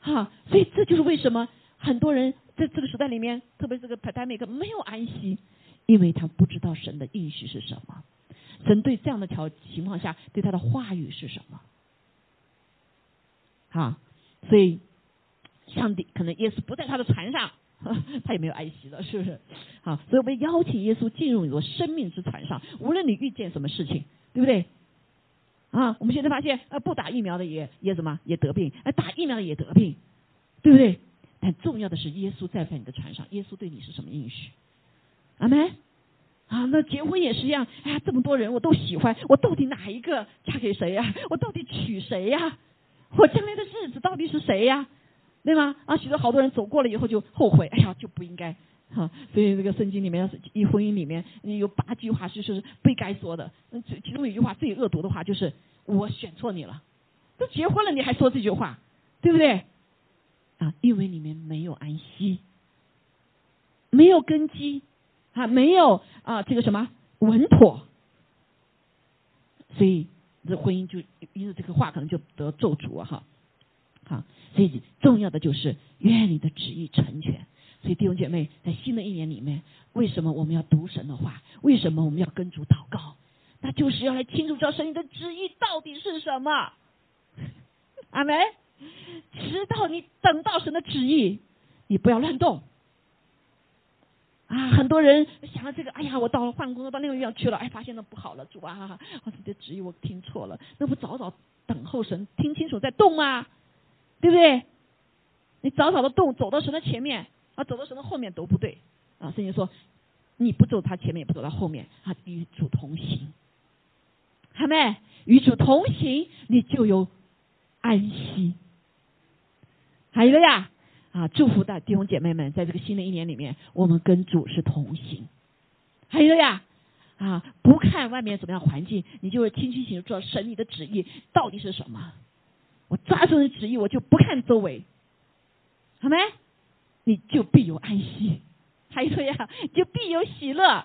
哈，所以这就是为什么很多人在这个时代里面，特别是这个 pandemic 没有安息。因为他不知道神的应许是什么，神对这样的条情况下对他的话语是什么，哈，所以上帝可能耶稣不在他的船上，他也没有爱惜了，是不是？好，所以我们邀请耶稣进入你的生命之船上，无论你遇见什么事情，对不对？啊，我们现在发现，呃，不打疫苗的也也什么也得病，呃，打疫苗的也得病，对不对？但重要的是耶稣在在你的船上，耶稣对你是什么应许？阿门，啊，那结婚也是一样。哎呀，这么多人我都喜欢，我到底哪一个嫁给谁呀？我到底娶谁呀？我将来的日子到底是谁呀？对吗？啊，许多好多人走过了以后就后悔，哎呀，就不应该哈。所以这个圣经里面，一婚姻里面有八句话是是不该说的。其其中有一句话最恶毒的话就是我选错你了。都结婚了你还说这句话，对不对？啊，因为里面没有安息，没有根基。啊，没有啊，这个什么稳妥，所以这婚姻就因为这个话可能就得咒诅啊，哈，好，所以重要的就是愿你的旨意成全。所以弟兄姐妹，在新的一年里面，为什么我们要读神的话？为什么我们要跟主祷告？那就是要来清楚知道神的旨意到底是什么。阿门。直到你等到神的旨意，你不要乱动。啊，很多人想到这个，哎呀，我到了换工作到另外一样去了，哎，发现那不好了，主啊，我的旨意我听错了，那不早早等候神，听清楚再动啊，对不对？你早早的动，走到神的前面，啊，走到神的后面都不对，啊，圣经说你不走他前面，也不走他后面，啊，与主同行，好没？与主同行，你就有安息，还有了呀。啊，祝福的弟兄姐妹们，在这个新的一年里面，我们跟主是同行。还有呀，啊，不看外面怎么样环境，你就会清清楚楚知道神你的旨意到底是什么。我抓住你旨意，我就不看周围，好没？你就必有安息。还有呀，就必有喜乐。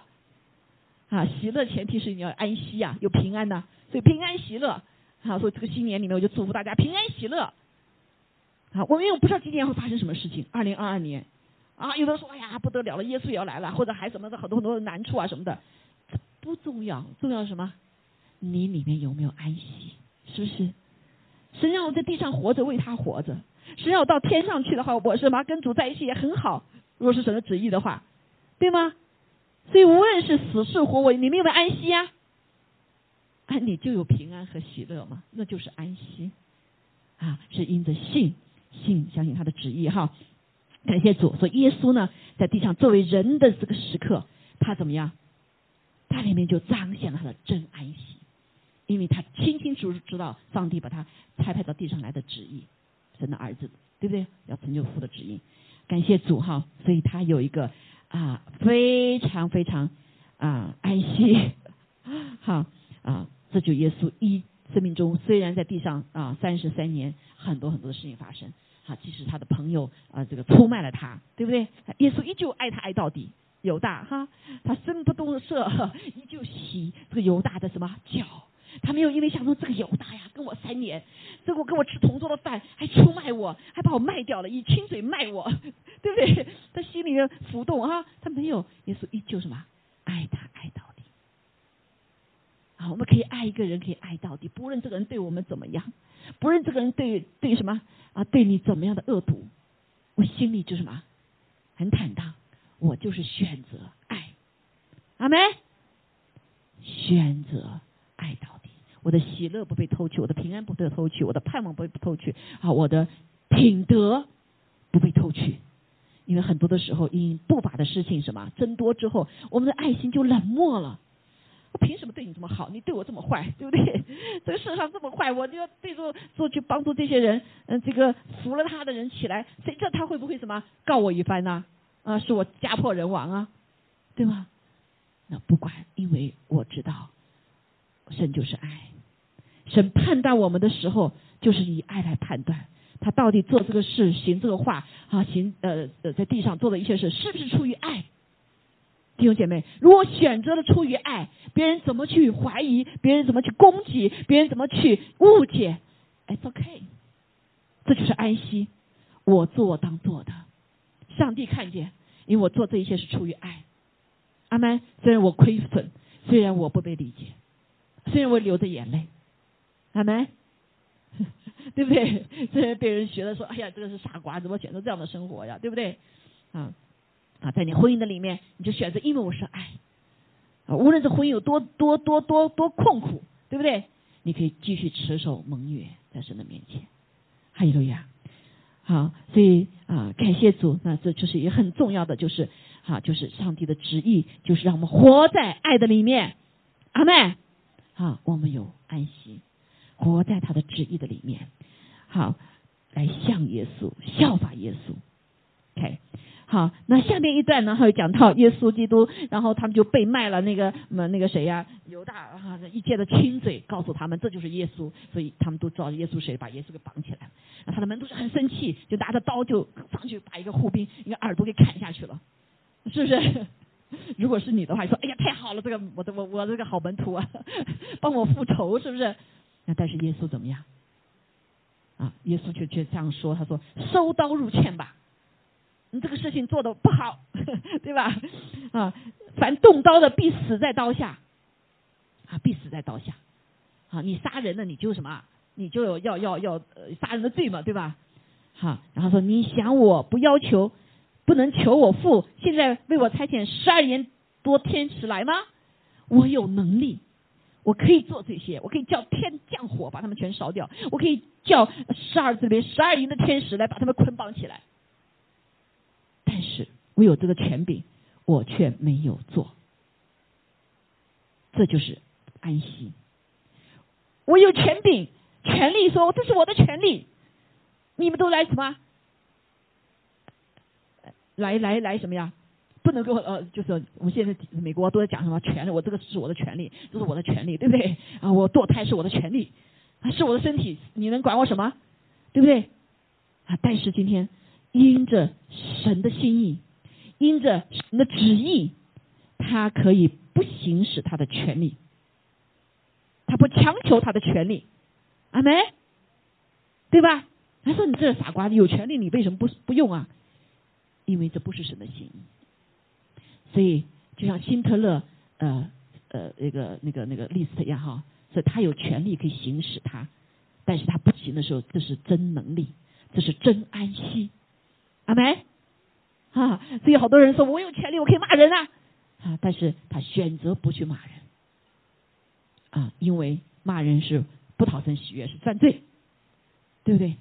啊，喜乐前提是你要安息呀，有平安呐。所以平安喜乐。啊，所以这个新年里面，我就祝福大家平安喜乐。啊，我们又不知道今年会发生什么事情。二零二二年，啊，有的说，哎呀，不得了了，耶稣也要来了，或者还什么的很多很多的难处啊什么的，不重要，重要什么？你里面有没有安息？是不是？神让我在地上活着，为他活着。神让我到天上去的话，我什么跟主在一起也很好。如果是神的旨意的话，对吗？所以无论是死是活，我你们有没有安息呀？啊，你就有平安和喜乐嘛，那就是安息啊，是因着信。信相信他的旨意哈，感谢主。所以耶稣呢，在地上作为人的这个时刻，他怎么样？他里面就彰显了他的真安息，因为他清清楚楚知道上帝把他差派到地上来的旨意，神的儿子，对不对？要成就父的旨意。感谢主哈，所以他有一个啊非常非常啊安息，好啊，这就耶稣一。生命中虽然在地上啊三十三年很多很多的事情发生，啊，即使他的朋友啊这个出卖了他，对不对？耶稣依旧爱他爱到底，犹大哈，他身不动色，<laughs> 依旧洗这个犹大的什么脚，他没有因为想说这个犹大呀，跟我三年，这个跟我吃同桌的饭，还出卖我，还把我卖掉了，以亲嘴卖我，<laughs> 对不对？他心里面浮动啊，他没有，耶稣依旧什么爱他爱到。啊，我们可以爱一个人，可以爱到底，不论这个人对我们怎么样，不论这个人对对什么啊，对你怎么样的恶毒，我心里就什么很坦荡，我就是选择爱，阿梅，选择爱到底，我的喜乐不被偷去，我的平安不被偷去，我的盼望不被偷去，啊，我的品德不被偷去，因为很多的时候因不法的事情什么增多之后，我们的爱心就冷漠了。我凭什么对你这么好？你对我这么坏，<laughs> 对不对？<laughs> 这个世上这么坏，我就要对着做去帮助这些人，嗯，这个服了他的人起来，谁知道他会不会什么告我一番呢？啊，是我家破人亡啊，对吗？那不管，因为我知道，神就是爱，神判断我们的时候，就是以爱来判断他到底做这个事、行这个话啊，行呃呃，在地上做的一切事，是不是出于爱？弟兄姐妹，如果选择了出于爱，别人怎么去怀疑，别人怎么去攻击，别人怎么去误解，It's OK，这就是安息。我做我当做的，上帝看见，因为我做这一切是出于爱。阿门。虽然我亏损，虽然我不被理解，虽然我流着眼泪，阿门，<laughs> 对不对？虽然被人学的说，哎呀，这个是傻瓜，怎么选择这样的生活呀？对不对？啊。啊，在你婚姻的里面，你就选择，因为我是爱啊，无论这婚姻有多多多多多困苦，对不对？你可以继续持守盟约，在神的面前。哈利路亚。好，所以啊，感谢主，那这就是也很重要的，就是啊，就是上帝的旨意，就是让我们活在爱的里面。阿妹，好，我们有安息，活在他的旨意的里面。好，来向耶稣，效法耶稣。OK。好，那下面一段呢，还有讲到耶稣基督，然后他们就被卖了。那个么那个谁呀，犹大啊，一切的亲嘴告诉他们，这就是耶稣，所以他们都知道耶稣谁，把耶稣给绑起来了。他的门徒是很生气，就拿着刀就上去把一个护兵一个耳朵给砍下去了，是不是？如果是你的话，说哎呀太好了，这个我的我我这个好门徒啊，帮我复仇，是不是？那但是耶稣怎么样？啊，耶稣却却这样说，他说收刀入鞘吧。你这个事情做的不好，<laughs> 对吧？啊，凡动刀的必死在刀下，啊，必死在刀下。啊，你杀人了，你就什么？你就要要要杀人的罪嘛，对吧？好，然后说你想我不要求，不能求我父现在为我差遣十二年多天使来吗？我有能力，我可以做这些，我可以叫天降火把他们全烧掉，我可以叫十二这边十二营的天使来把他们捆绑起来。但是我有这个权柄，我却没有做，这就是安息。我有权柄、权利，说这是我的权利。你们都来什么？来来来什么呀？不能够呃，就是我们现在美国都在讲什么权利？我这个是我的权利，这是我的权利，对不对？啊，我堕胎是我的权利，是我的身体，你能管我什么？对不对？啊，但是今天。因着神的心意，因着神的旨意，他可以不行使他的权利，他不强求他的权利，阿梅，对吧？他说：“你这傻瓜，你有权利你为什么不不用啊？因为这不是神的心意。所以就像辛特勒呃呃那个那个那个例子一样哈，所以他有权利可以行使他，但是他不行的时候，这是真能力，这是真安息。”阿梅，啊，所以好多人说我有权利，我可以骂人啊，啊，但是他选择不去骂人，啊，因为骂人是不讨生喜悦，是犯罪，对不对？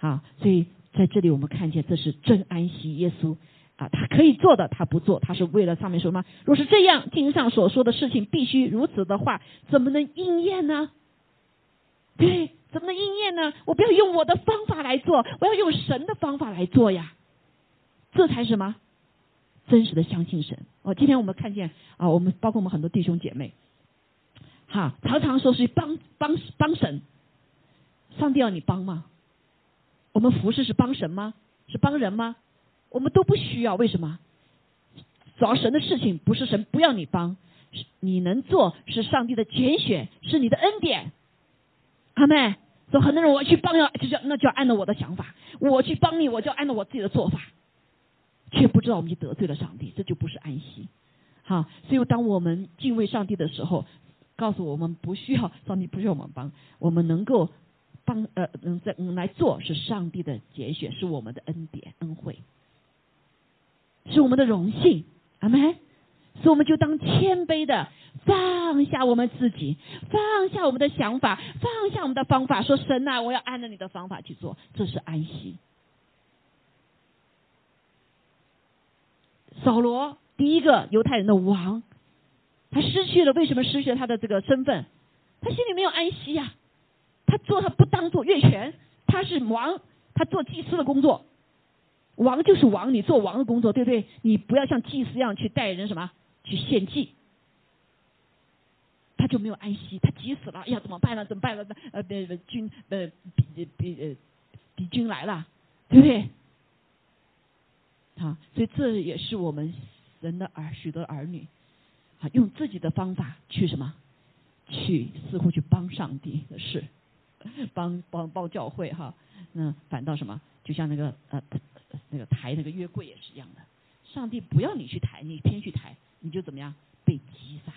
啊，所以在这里我们看见这是真安息，耶稣啊，他可以做的他不做，他是为了上面说吗？若是这样，经上所说的事情必须如此的话，怎么能应验呢？对。怎么能应验呢？我不要用我的方法来做，我要用神的方法来做呀！这才什么？真实的相信神。哦，今天我们看见啊，我们包括我们很多弟兄姐妹，哈，常常说是帮帮帮神，上帝要你帮吗？我们服侍是帮神吗？是帮人吗？我们都不需要，为什么？主要神的事情不是神不要你帮，你能做是上帝的拣选，是你的恩典。阿妹，说很多人我去帮要就叫那就要按照我的想法，我去帮你，我就按照我自己的做法，却不知道我们就得罪了上帝，这就不是安息。好，所以当我们敬畏上帝的时候，告诉我们不需要上帝不需要我们帮，我们能够帮呃嗯在嗯来做是上帝的拣选，是我们的恩典恩惠，是我们的荣幸。阿妹，所以我们就当谦卑的。放下我们自己，放下我们的想法，放下我们的方法，说神啊，我要按照你的方法去做，这是安息。扫罗第一个犹太人的王，他失去了，为什么失去了他的这个身份？他心里没有安息呀。他做他不当做越权，他是王，他做祭司的工作，王就是王，你做王的工作，对不对？你不要像祭司一样去带人什么去献祭。就没有安息，他急死了，哎呀，怎么办呢？怎么办呢？呃，军呃，敌敌呃，敌军来了，对不对？啊，所以这也是我们人的儿许多儿女啊，用自己的方法去什么？去似乎去帮上帝的事，帮帮帮教会哈，那反倒什么？就像那个呃那个抬那个约柜也是一样的，上帝不要你去抬，你偏去抬，你就怎么样被击杀。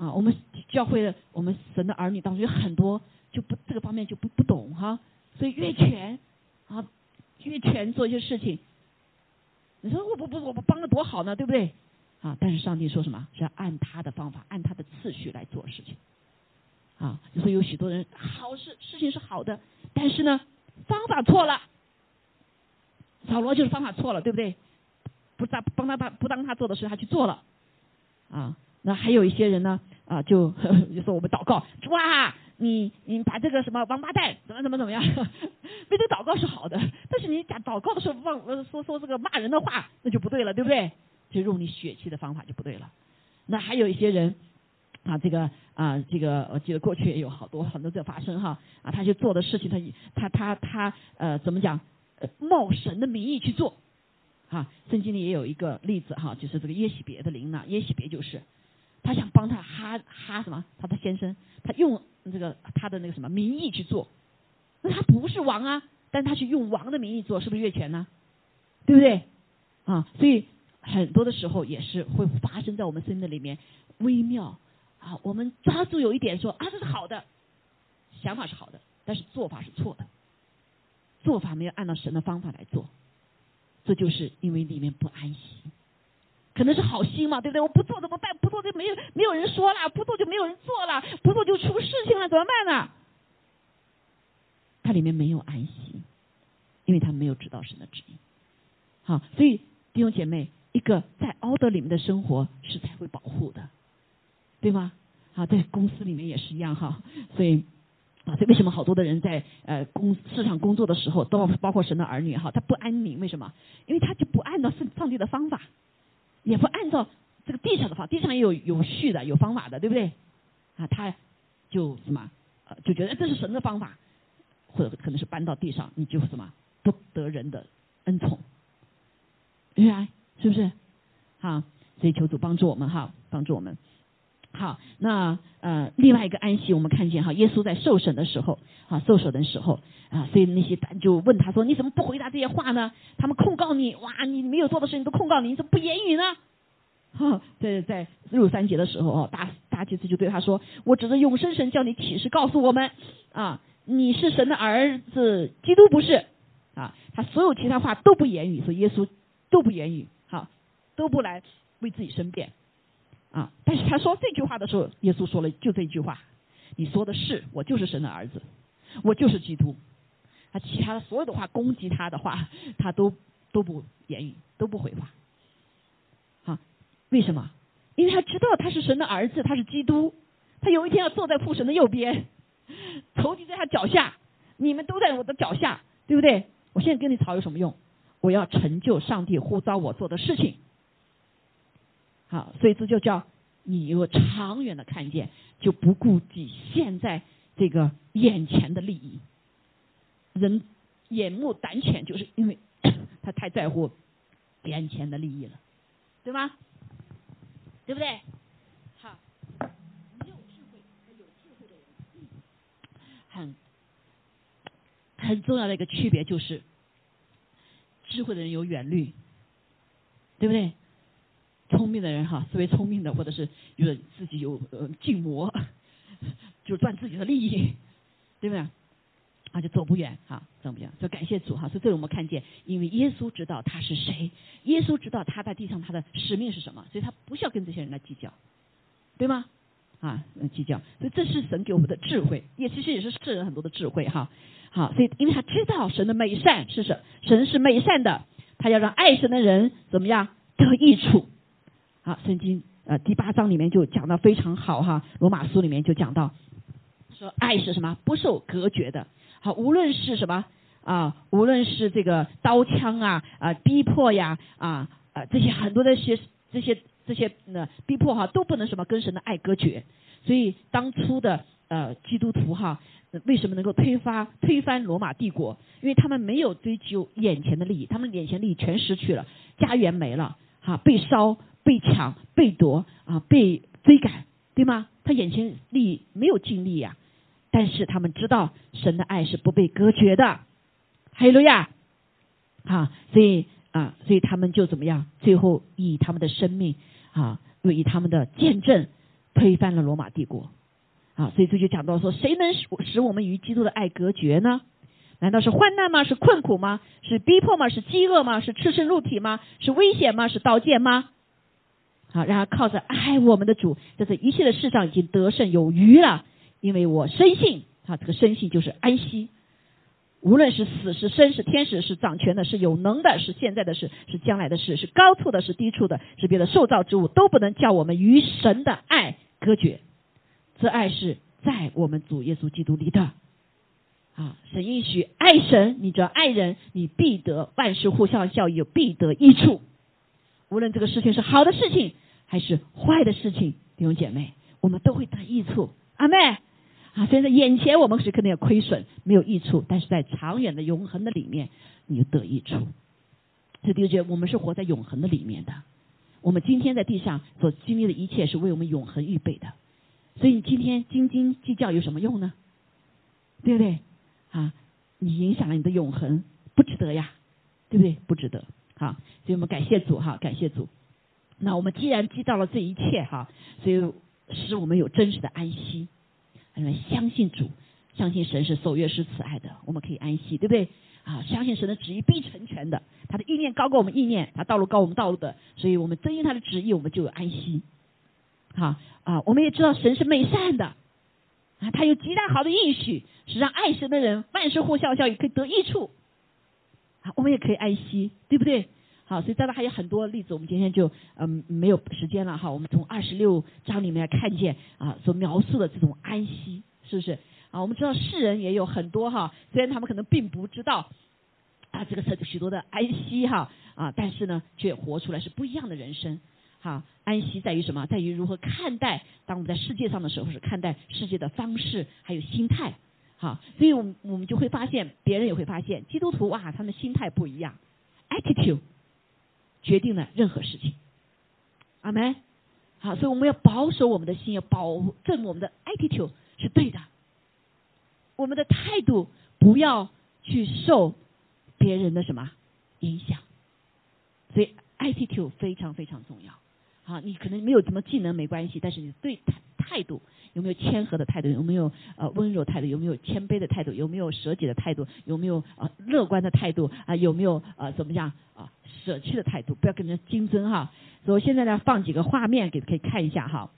啊，我们教会的我们神的儿女当中有很多就不这个方面就不不懂哈，所以越权啊越权做一些事情，你说我不不我不帮的多好呢，对不对？啊，但是上帝说什么是要按他的方法，按他的次序来做事情。啊，你说有许多人好事事情是好的，但是呢方法错了，扫罗就是方法错了，对不对？不当帮他帮不当他做的事他去做了，啊。那还有一些人呢，啊，就就说我们祷告，哇，你你把这个什么王八蛋怎么怎么怎么样？<laughs> 为这祷告是好的，但是你讲祷告的时候忘说说这个骂人的话，那就不对了，对不对？就用你血气的方法就不对了。那还有一些人啊，这个啊，这个我记得过去也有好多很多这发生哈啊，他就做的事情，他他他他呃，怎么讲？呃冒神的名义去做啊。圣经里也有一个例子哈，就是这个耶喜别的灵呢，耶喜别就是。他想帮他哈哈什么？他的先生，他用这个他的那个什么名义去做，那他不是王啊，但他去用王的名义做，是不是越权呢？对不对？啊，所以很多的时候也是会发生在我们生命里面微妙啊。我们抓住有一点说啊，这是好的，想法是好的，但是做法是错的，做法没有按照神的方法来做，这就是因为里面不安息。可能是好心嘛，对不对？我不做怎么办？不做就没有没有人说了，不做就没有人做了，不做就出事情了，怎么办呢？它里面没有安息，因为他没有知道神的旨意。好，所以弟兄姐妹，一个在奥德里面的生活是才会保护的，对吗？好，在公司里面也是一样哈。所以啊，所以为什么好多的人在呃公市场工作的时候，都包括神的儿女哈，他不安宁？为什么？因为他就不按照上上帝的方法。也不按照这个地上的方，地上也有有序的、有方法的，对不对？啊，他就什么，就觉得这是神的方法，或者可能是搬到地上，你就什么不得人的恩宠，对啊是不是？好，所以求主帮助我们哈，帮助我们。好，那呃，另外一个安息，我们看见哈，耶稣在受审的时候，啊，受审的时候啊，所以那些就问他说：“你怎么不回答这些话呢？他们控告你，哇，你没有做的事情都控告你，你怎么不言语呢？”哈，在在入三节的时候哦，大大祭司就对他说：“我指着永生神叫你启示告诉我们啊，你是神的儿子，基督不是啊。”他所有其他话都不言语，说耶稣都不言语，好，都不来为自己申辩。啊！但是他说这句话的时候，耶稣说了就这句话：“你说的是，我就是神的儿子，我就是基督。”他其他的所有的话攻击他的话，他都都不言语，都不回话。啊，为什么？因为他知道他是神的儿子，他是基督，他有一天要坐在父神的右边，仇敌在他脚下，你们都在我的脚下，对不对？我现在跟你吵有什么用？我要成就上帝呼召我做的事情。好，所以这就叫你有长远的看见，就不顾及现在这个眼前的利益。人眼目胆浅，就是因为 <coughs> 他太在乎眼前的利益了，对吗？对不对？好，智慧有智慧的人，很很重要的一个区别就是，智慧的人有远虑，对不对？聪明的人哈，思维聪明的，或者是有自己有呃禁魔，<laughs> 就赚自己的利益，对不对？啊，就走不远哈，走不远。所以感谢主哈，所以这我们看见，因为耶稣知道他是谁，耶稣知道他在地上他的使命是什么，所以他不需要跟这些人来计较，对吗？啊，计较。所以这是神给我们的智慧，也其实也是世人很多的智慧哈。好，所以因为他知道神的美善是什，神是美善的，他要让爱神的人怎么样得益处。好，圣经呃第八章里面就讲的非常好哈，罗马书里面就讲到说爱是什么不受隔绝的。好，无论是什么啊，无论是这个刀枪啊啊逼迫呀啊啊这些很多的些这些这些呢逼迫哈都不能什么跟神的爱隔绝。所以当初的呃基督徒哈为什么能够推发推翻罗马帝国？因为他们没有追求眼前的利益，他们眼前利益全失去了，家园没了，哈被烧。被抢、被夺啊，被追赶，对吗？他眼前利益没有尽力呀，但是他们知道神的爱是不被隔绝的，哈利路亚啊！所以啊，所以他们就怎么样？最后以他们的生命啊，又以他们的见证推翻了罗马帝国啊！所以这就讲到说，谁能使使我们与基督的爱隔绝呢？难道是患难吗？是困苦吗？是逼迫吗？是饥饿吗？是赤身肉体吗？是危险吗？是刀剑吗？好，然后靠着爱我们的主，在这一切的事上已经得胜有余了。因为我深信，啊，这个深信就是安息。无论是死是生是天使是掌权的，是有能的，是现在的事，是将来的事，是高处的，是低处的，是别的受造之物，都不能叫我们与神的爱隔绝。这爱是在我们主耶稣基督里的。啊，神应许爱神，你只要爱人，你必得万事互相效益，必得益处。无论这个事情是好的事情还是坏的事情，弟兄姐妹，我们都会得益处。阿妹啊，虽然在眼前我们是可能有亏损，没有益处，但是在长远的永恒的里面，你就得益处。所以弟兄姐妹，我们是活在永恒的里面的。我们今天在地上所经历的一切，是为我们永恒预备的。所以你今天斤斤计较有什么用呢？对不对？啊，你影响了你的永恒，不值得呀，对不对？不值得。好，所以我们感谢主哈，感谢主。那我们既然知道了这一切哈，所以使我们有真实的安息。因为相信主，相信神是守约是慈爱的，我们可以安息，对不对？啊，相信神的旨意必成全的，他的意念高过我们意念，他道路高我们道路的，所以我们遵循他的旨意，我们就有安息。好啊，我们也知道神是美善的啊，他有极大好的应许，是让爱神的人万事互相效益，可以得益处。啊，我们也可以安息，对不对？好，所以当然还有很多例子，我们今天就嗯没有时间了哈。我们从二十六章里面看见啊，所描述的这种安息，是不是？啊，我们知道世人也有很多哈，虽然他们可能并不知道啊这个是许多的安息哈啊，但是呢却活出来是不一样的人生。哈，安息在于什么？在于如何看待当我们在世界上的时候，是看待世界的方式还有心态。好，所以我们我们就会发现，别人也会发现，基督徒哇，他们心态不一样，attitude 决定了任何事情。阿门。好，所以我们要保守我们的心，要保证我们的 attitude 是对的，我们的态度不要去受别人的什么影响。所以 attitude 非常非常重要。好，你可能没有什么技能没关系，但是你对态度。有没有谦和的态度？有没有呃温柔态度？有没有谦卑的态度？有没有舍己的态度？有没有啊乐观的态度？啊有没有啊怎么样啊舍弃的态度？不要跟人家竞争哈。所以我现在呢放几个画面给可以看一下哈。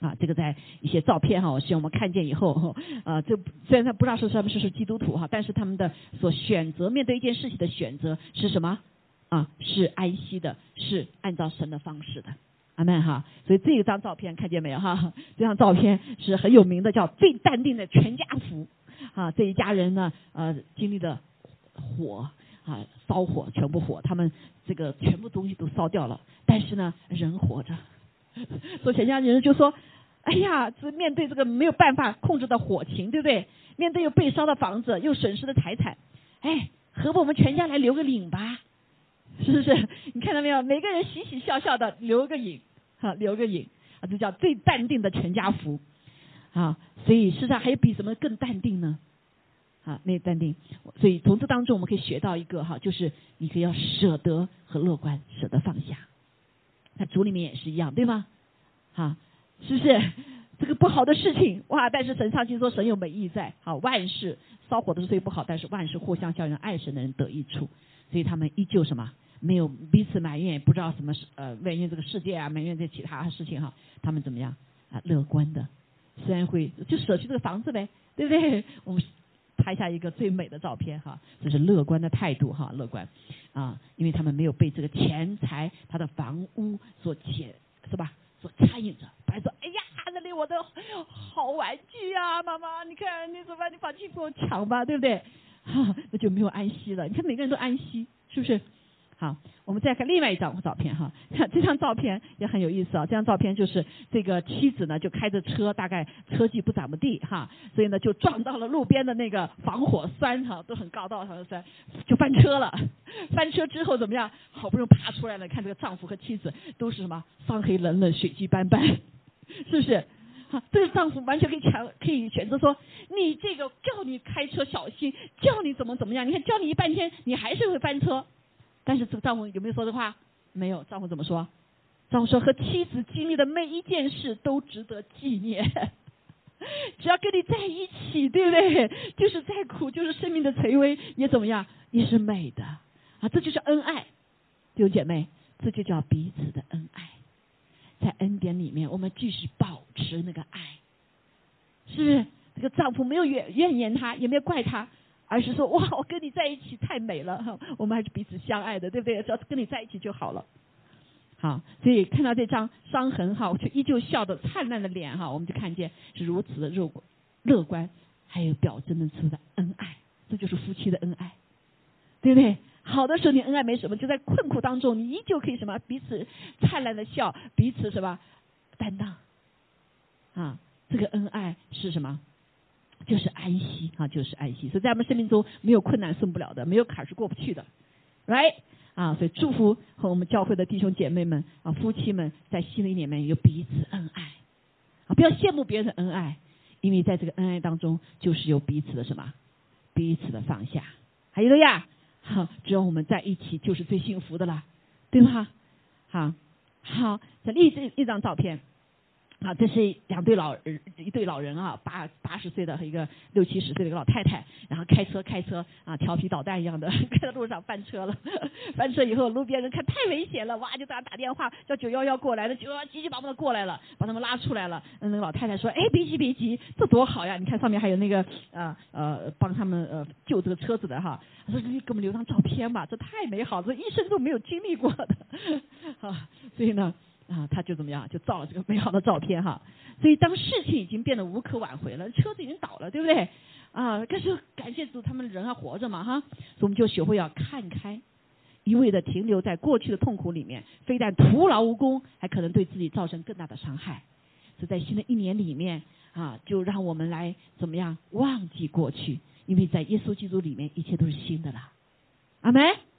啊这个在一些照片哈，我希望我们看见以后啊这虽然他不知道是他们是是基督徒哈，但是他们的所选择面对一件事情的选择是什么啊？是安息的，是按照神的方式的。阿门哈，所以这一张照片看见没有哈？<laughs> 这张照片是很有名的，叫最淡定的全家福啊！这一家人呢，呃，经历的火啊，烧火全部火，他们这个全部东西都烧掉了，但是呢，人活着。<laughs> 所以全家人就说：“哎呀，这面对这个没有办法控制的火情，对不对？面对又被烧的房子，又损失的财产，哎，何不我们全家来留个领吧？” <laughs> 是不是？<laughs> 你看到没有？每个人喜喜笑笑的留个影，哈，留个影啊，这叫最淡定的全家福啊，所以世上还有比什么更淡定呢？啊，那淡定。所以从这当中我们可以学到一个哈，就是你可以要舍得和乐观，舍得放下。那主里面也是一样，对吗？哈，是不是？这个不好的事情哇，但是神上去说神有美意在，好万事烧火的是虽不好，但是万事互相效应，爱神的人得益处。所以他们依旧什么？没有彼此埋怨，不知道什么是呃埋怨这个世界啊，埋怨这其他事情哈。他们怎么样啊？乐观的，虽然会就舍弃这个房子呗，对不对？<laughs> 我们拍下一个最美的照片哈，这是乐观的态度哈，乐观啊，因为他们没有被这个钱财、他的房屋所牵是吧？所牵引着，白说哎呀，那里我的好玩具啊，妈妈，你看你怎么办你把去给我抢吧，对不对？哈，那就没有安息了。你看每个人都安息，是不是？好，我们再看另外一张照片哈，<laughs> 这张照片也很有意思啊。这张照片就是这个妻子呢，就开着车，大概车技不怎么地哈，所以呢就撞到了路边的那个防火栓哈，都很高的防火栓，就翻车了。<laughs> 翻车之后怎么样？好不容易爬出来了，看这个丈夫和妻子都是什么伤痕冷冷、血迹斑斑，<laughs> 是不是？好，这个丈夫完全可以强，可以选择说，你这个叫你开车小心，叫你怎么怎么样？你看叫你一半天，你还是会翻车。但是这个丈夫有没有说的话？没有。丈夫怎么说？丈夫说和妻子经历的每一件事都值得纪念。<laughs> 只要跟你在一起，对不对？就是再苦，就是生命的垂危也怎么样，也是美的啊！这就是恩爱，弟兄姐妹，这就叫彼此的恩爱。在恩典里面，我们继续保持那个爱，是不是？这个丈夫没有怨怨言他，也没有怪他。而是说哇，我跟你在一起太美了，我们还是彼此相爱的，对不对？只要跟你在一起就好了。好，所以看到这张伤痕哈，却依旧笑得灿烂的脸哈，我们就看见是如此的乐乐观，还有表征的出的恩爱，这就是夫妻的恩爱，对不对？好的时候你恩爱没什么，就在困苦当中，你依旧可以什么彼此灿烂的笑，彼此什么担当啊，这个恩爱是什么？就是安息啊，就是安息。所以在我们生命中，没有困难胜不了的，没有坎是过不去的，right 啊？所以祝福和我们教会的弟兄姐妹们啊，夫妻们在心里里面有彼此恩爱啊，不要羡慕别人的恩爱，因为在这个恩爱当中，就是有彼此的什么，彼此的放下。还有了呀，好，只要我们在一起，就是最幸福的了，对吧？好，好，这另一一张照片。啊，这是两对老人，一对老人啊，八八十岁的和一个六七十岁的一个老太太，然后开车开车啊，调皮捣蛋一样的，<laughs> 开在路上翻车了。<laughs> 翻车以后，路边人看太危险了，哇，就给他打电话叫九幺幺过来了，九幺幺急急忙忙的过来了，把他们拉出来了。那个老太太说：“哎，别急别急，这多好呀！你看上面还有那个呃呃帮他们呃救这个车子的哈。”他说：“你给我们留张照片吧，这太美好，这一生都没有经历过的。<laughs> ”啊，所以呢。啊，他就怎么样，就照了这个美好的照片哈。所以当事情已经变得无可挽回了，车子已经倒了，对不对？啊，但是感谢主，他们人还活着嘛哈。所以我们就学会要看开，一味的停留在过去的痛苦里面，非但徒劳无功，还可能对自己造成更大的伤害。所以在新的一年里面啊，就让我们来怎么样忘记过去，因为在耶稣基督里面，一切都是新的了。阿门。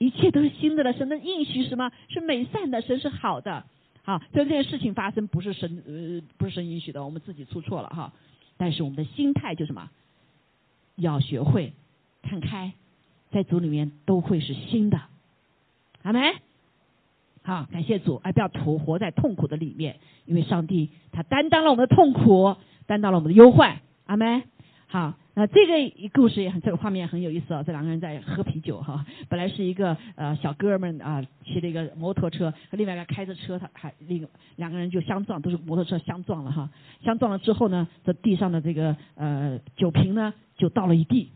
一切都是新的了，神的应许什么是美善的，神是好的，好，所以这件事情发生不是神呃不是神允许的，我们自己出错了哈。但是我们的心态就什么，要学会看开，在组里面都会是新的，好没？好，感谢主，哎，不要图活在痛苦的里面，因为上帝他担当了我们的痛苦，担当了我们的忧患，阿门。好。那这个故事也很，这个画面很有意思啊！这两个人在喝啤酒哈，本来是一个呃小哥们啊骑了一个摩托车，和另外一个开着车，他还另两个人就相撞，都是摩托车相撞了哈。相撞了之后呢，这地上的这个呃酒瓶呢就倒了一地。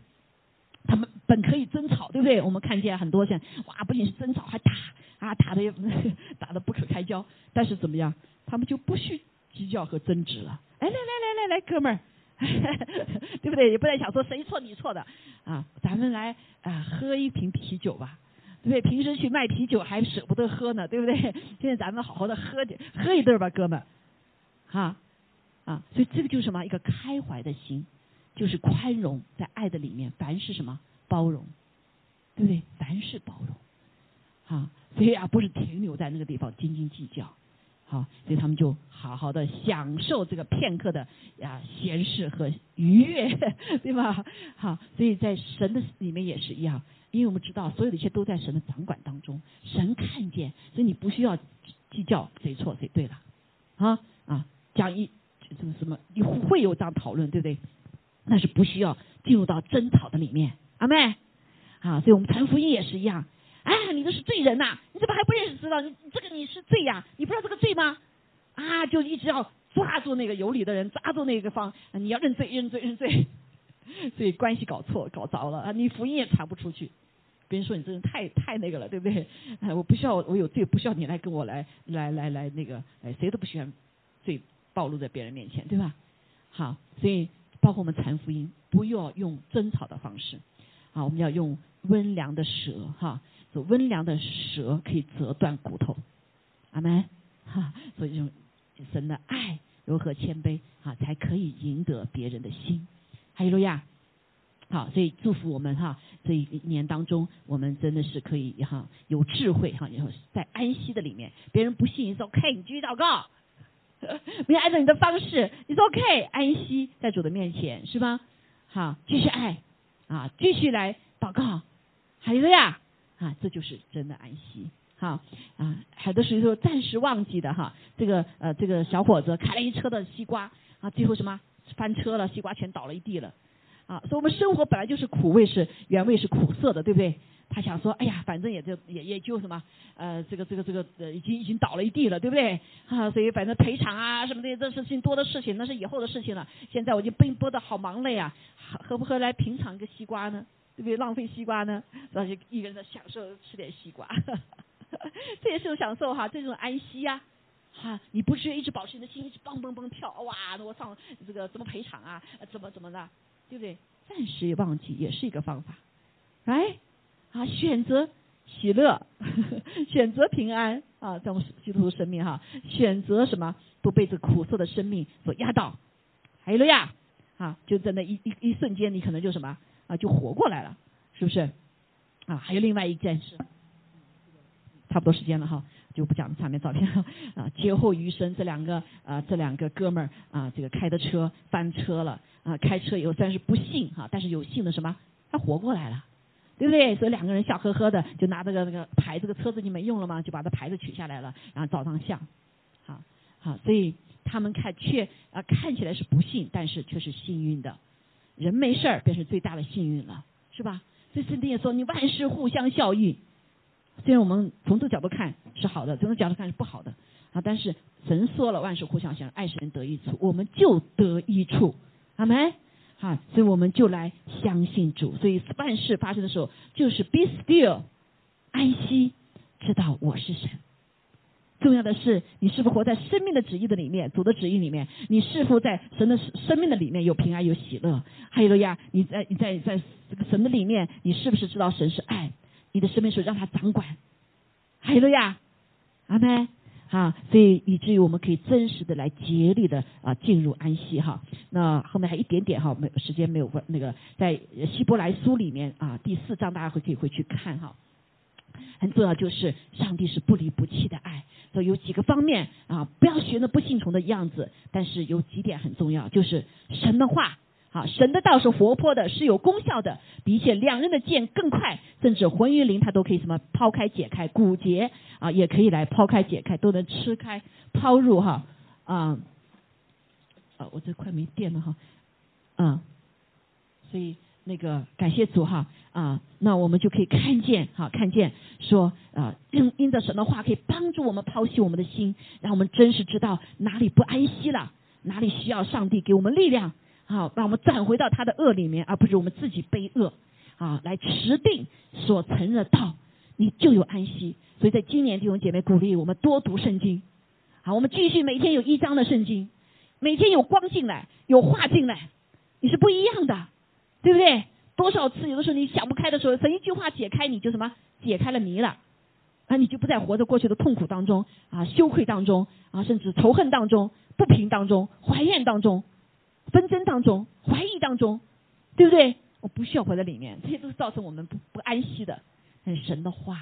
他们本可以争吵，对不对？我们看见很多像哇，不仅是争吵，还打啊，打的 <laughs> 打的不可开交。但是怎么样？他们就不需计较和争执了。哎，来来来来来，哥们儿。<laughs> 对不对？也不再想说谁错你错的啊！咱们来啊，喝一瓶啤酒吧，对不对？平时去卖啤酒还舍不得喝呢，对不对？现在咱们好好的喝点，喝一顿吧，哥们，哈啊！所以这个就是什么？一个开怀的心，就是宽容，在爱的里面，凡是什么包容，对不对？凡是包容，啊，所以啊，不是停留在那个地方斤斤计较，好，所以他们就好好的享受这个片刻的呀闲适和愉悦，<laughs> 对吧？好，所以在神的里面也是一样，因为我们知道所有的一切都在神的掌管当中，神看见，所以你不需要计较谁错谁对了，啊啊，讲一什么什么，你会有这样讨论，对不对？那是不需要进入到争吵的里面，阿妹，啊，所以我们传福音也是一样。哎，你这是罪人呐！你怎么还不认识知道？你这个你是罪呀！你不知道这个罪吗？啊，就一直要抓住那个有理的人，抓住那个方，你要认罪，认罪，认罪。<laughs> 所以关系搞错，搞糟了啊！你福音也传不出去。别人说你这人太太那个了，对不对？<laughs> 哎，我不需要，我有罪，不需要你来跟我来来来来那个，哎，谁都不喜欢罪暴露在别人面前，对吧？好，所以包括我们传福音，不要用争吵的方式，啊，我们要用温良的舌，哈。温良的舌可以折断骨头，阿门哈。所以这种神的爱柔和谦卑啊，才可以赢得别人的心。哈利路亚。好，所以祝福我们哈，这一年当中，我们真的是可以哈有智慧哈，然后在安息的里面，别人不信你说 OK，你继续祷告，<laughs> 没有按照你的方式，你说 OK，安息在主的面前是吧？好，继续爱啊，继续来祷告，哈利路亚。啊，这就是真的安息，哈啊，很多时候暂时忘记的哈，这个呃，这个小伙子开了一车的西瓜啊，最后什么翻车了，西瓜全倒了一地了，啊，所以我们生活本来就是苦味是原味是苦涩的，对不对？他想说，哎呀，反正也就也也就什么，呃，这个这个这个呃，已经已经倒了一地了，对不对？啊，所以反正赔偿啊什么的，这事情多的事情，那是以后的事情了。现在我就奔波的好忙累啊，何不何来品尝一个西瓜呢？对不对？浪费西瓜呢？然后就一个人在享受吃点西瓜，<laughs> 这也是种享受哈，这种安息呀，哈，你不是一直保持你的心一直蹦蹦蹦跳，哇，那我上这个怎么赔偿啊？怎么怎么的？对不对？暂时忘记也是一个方法，哎，啊，选择喜乐，<laughs> 选择平安啊，在我们基督徒生命哈，选择什么不被这苦涩的生命所压倒，还有了呀，啊，就在那一一一瞬间，你可能就什么？啊，就活过来了，是不是？啊，还有另外一件事，差不多时间了哈，就不讲下面照片了啊。劫后余生，这两个啊，这两个哥们儿啊，这个开的车翻车了啊，开车以后虽然是不幸哈，但是有幸的什么？他活过来了，对不对？所以两个人笑呵呵的，就拿这个那个牌，这个车子就没用了吗，就把这牌子取下来了，然后照张相，好，好，所以他们看却啊看起来是不幸，但是却是幸运的。人没事儿便是最大的幸运了，是吧？所以圣经也说，你万事互相效益。虽然我们从这个角度看是好的，从这个角度看是不好的啊，但是神说了万事互相相，爱神得益处，我们就得益处，阿门。好，所以我们就来相信主。所以万事发生的时候，就是 be still，安息，知道我是神。重要的是，你是否活在生命的旨意的里面，主的旨意里面？你是否在神的生命的里面有平安有喜乐？还有了呀，你在你在在这个神的里面，你是不是知道神是爱？你的生命是让他掌管？还有了呀，阿妹啊，所以以至于我们可以真实的来竭力的啊进入安息哈。那后面还一点点哈，没时间没有那个在希伯来书里面啊第四章大家会可以回去看哈。很重要就是上帝是不离不弃的爱。所以有几个方面啊，不要学那不信从的样子。但是有几点很重要，就是神的话，啊，神的道是活泼的，是有功效的，比一切两刃的剑更快，甚至魂与灵它都可以什么抛开解开，骨节啊也可以来抛开解开，都能吃开抛入哈啊啊，我这快没电了哈，嗯，所以。那个感谢主哈啊，那我们就可以看见哈，看见说啊，因因着神的话可以帮助我们抛弃我们的心，让我们真实知道哪里不安息了，哪里需要上帝给我们力量，好，让我们转回到他的恶里面，而不是我们自己背恶啊，来持定所承认的道，你就有安息。所以在今年弟兄姐妹鼓励我们多读圣经，好，我们继续每天有一章的圣经，每天有光进来，有话进来，你是不一样的。对不对？多少次有的时候你想不开的时候，神一句话解开你就什么解开了谜了，啊，你就不再活在过去的痛苦当中啊，羞愧当中啊，甚至仇恨当中、不平当中、怀怨当中、纷争当中、怀疑当中，对不对？我不需要活在里面，这些都是造成我们不不安息的。但神的话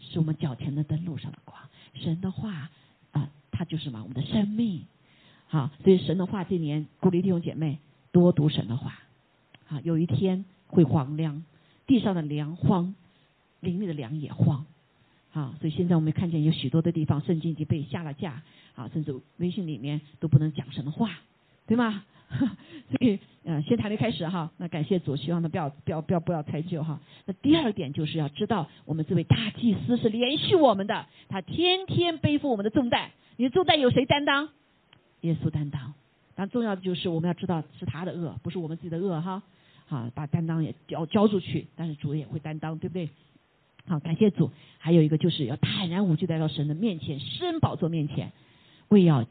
是我们脚前的灯路上的光，神的话啊他就是什么？我们的生命。好，所以神的话，这年鼓励弟兄姐妹多读神的话。啊，有一天会荒凉，地上的粮荒，林里的粮也荒。啊，所以现在我们看见有许多的地方，圣经已经被下了架。啊，甚至微信里面都不能讲神的话，对吗？<laughs> 所以，呃，先谈的开始哈。那感谢主，希望他不要不要不要不要猜旧哈。那第二点就是要知道，我们这位大祭司是连续我们的，他天天背负我们的重担。你的重担有谁担当？耶稣担当。但重要的就是我们要知道是他的恶，不是我们自己的恶哈。好，把担当也交交出去，但是主也会担当，对不对？好，感谢主。还有一个就是要坦然无惧来到神的面前，施恩宝座面前，为要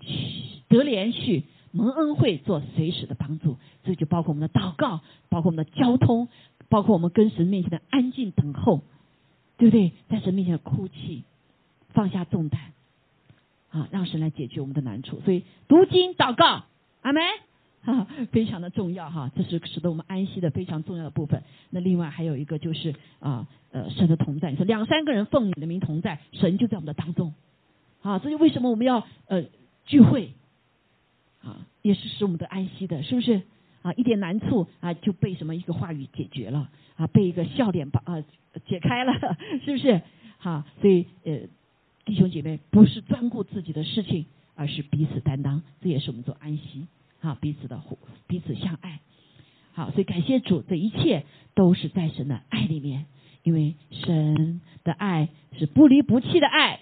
得连续。蒙恩惠做随时的帮助，这就包括我们的祷告，包括我们的交通，包括我们跟神面前的安静等候，对不对？在神面前哭泣，放下重担，啊，让神来解决我们的难处。所以读经祷告，阿门，哈，<laughs> 非常的重要哈，这是使得我们安息的非常重要的部分。那另外还有一个就是啊，呃，神的同在，你说两三个人奉你的名同在，神就在我们的当中，啊，所以为什么我们要呃聚会。啊，也是使我们的安息的，是不是？啊，一点难处啊，就被什么一个话语解决了啊，被一个笑脸把啊解开了，<laughs> 是不是？哈，所以呃，弟兄姐妹不是专顾自己的事情，而是彼此担当，这也是我们做安息好，彼此的互彼此相爱。好，所以感谢主，这一切都是在神的爱里面，因为神的爱是不离不弃的爱，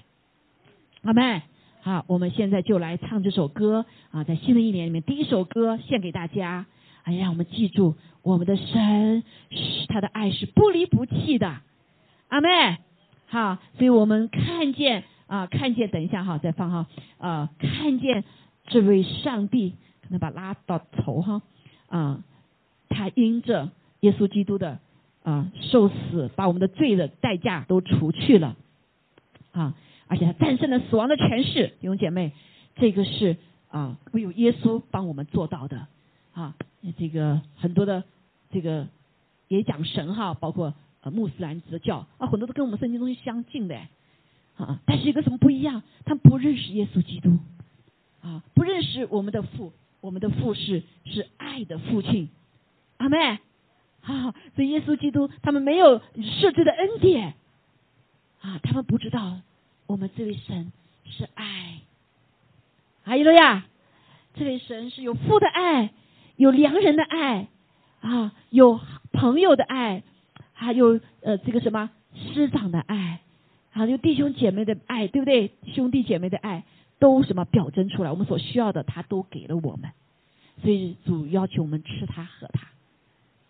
阿妹。好，我们现在就来唱这首歌啊，在新的一年里面，第一首歌献给大家。哎呀，我们记住，我们的神是他的爱是不离不弃的，阿妹。好，所以我们看见啊，看见，等一下哈，再放哈，啊，看见这位上帝，那把拉到头哈，啊，他因着耶稣基督的啊受死，把我们的罪的代价都除去了，啊。而且他战胜了死亡的权势，弟兄姐妹，这个是啊，唯有耶稣帮我们做到的啊。这个很多的这个也讲神哈，包括呃穆斯兰的教啊，很多都跟我们圣经东西相近的啊。但是一个什么不一样？他们不认识耶稣基督啊，不认识我们的父，我们的父是是爱的父亲，阿妹啊。所以耶稣基督他们没有设置的恩典。啊，他们不知道。我们这位神是爱，阿依罗亚，这位神是有父的爱，有良人的爱。啊，有朋友的爱，还有呃这个什么师长的爱，还有弟兄姐妹的爱，对不对？兄弟姐妹的爱。都什么表征出来？我们所需要的他都给了我们，所以主要求我们吃他喝他，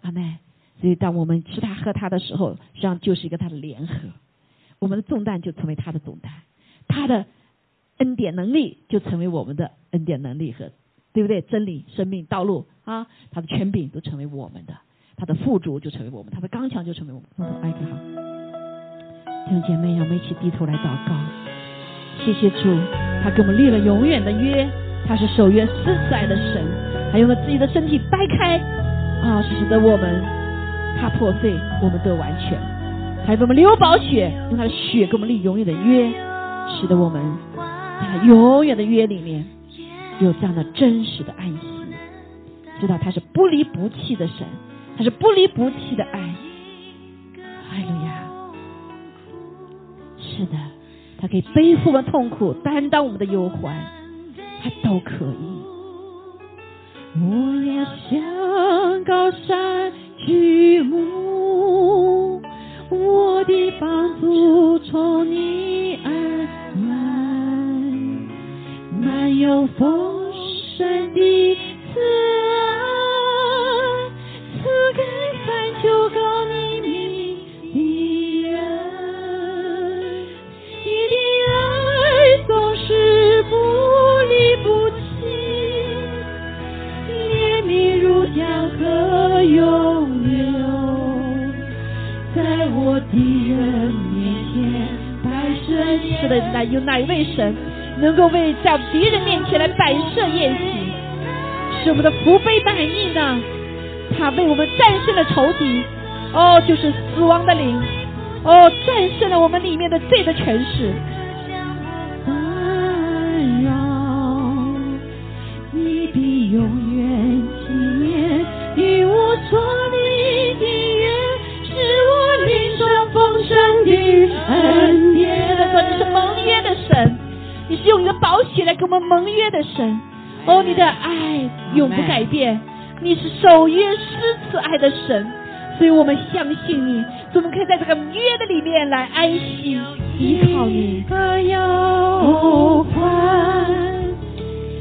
阿妹。所以当我们吃他喝他的时候，实际上就是一个他的联合。我们的重担就成为他的重担，他的恩典能力就成为我们的恩典能力和对不对？真理、生命、道路啊，他的权柄都成为我们的，他的富足就成为我们，他的刚强就成为我们。艾克好，弟兄姐妹，让我们一起低头来祷告。谢谢主，他给我们立了永远的约，他是守约四次爱的神，还用了自己的身体掰开啊，使得我们他破碎，我们得完全。还给我们流宝血，用他的血给我们立永远的约，使得我们在永远的约里面有这样的真实的安息，知道他是不离不弃的神，他是不离不弃的爱。哈利路亚！是的，他可以背负我们痛苦，担当我们的忧患，他都可以。我要向高山举目。我的帮助从你而来，满有丰盛的慈爱，在我的人面前摆设，是的，哪有哪一位神能够为在敌人面前来摆设宴席，使我们的福杯满溢呢？他为我们战胜了仇敌，哦，就是死亡的灵，哦，战胜了我们里面的罪的权势。恩典。耶说你是盟约的神，你是用你的宝血来给我们盟约的神。哦，你的爱永不改变，你是守约施慈爱的神，所以我们相信你，怎么我们可以在这个约的里面来安息依靠你。可有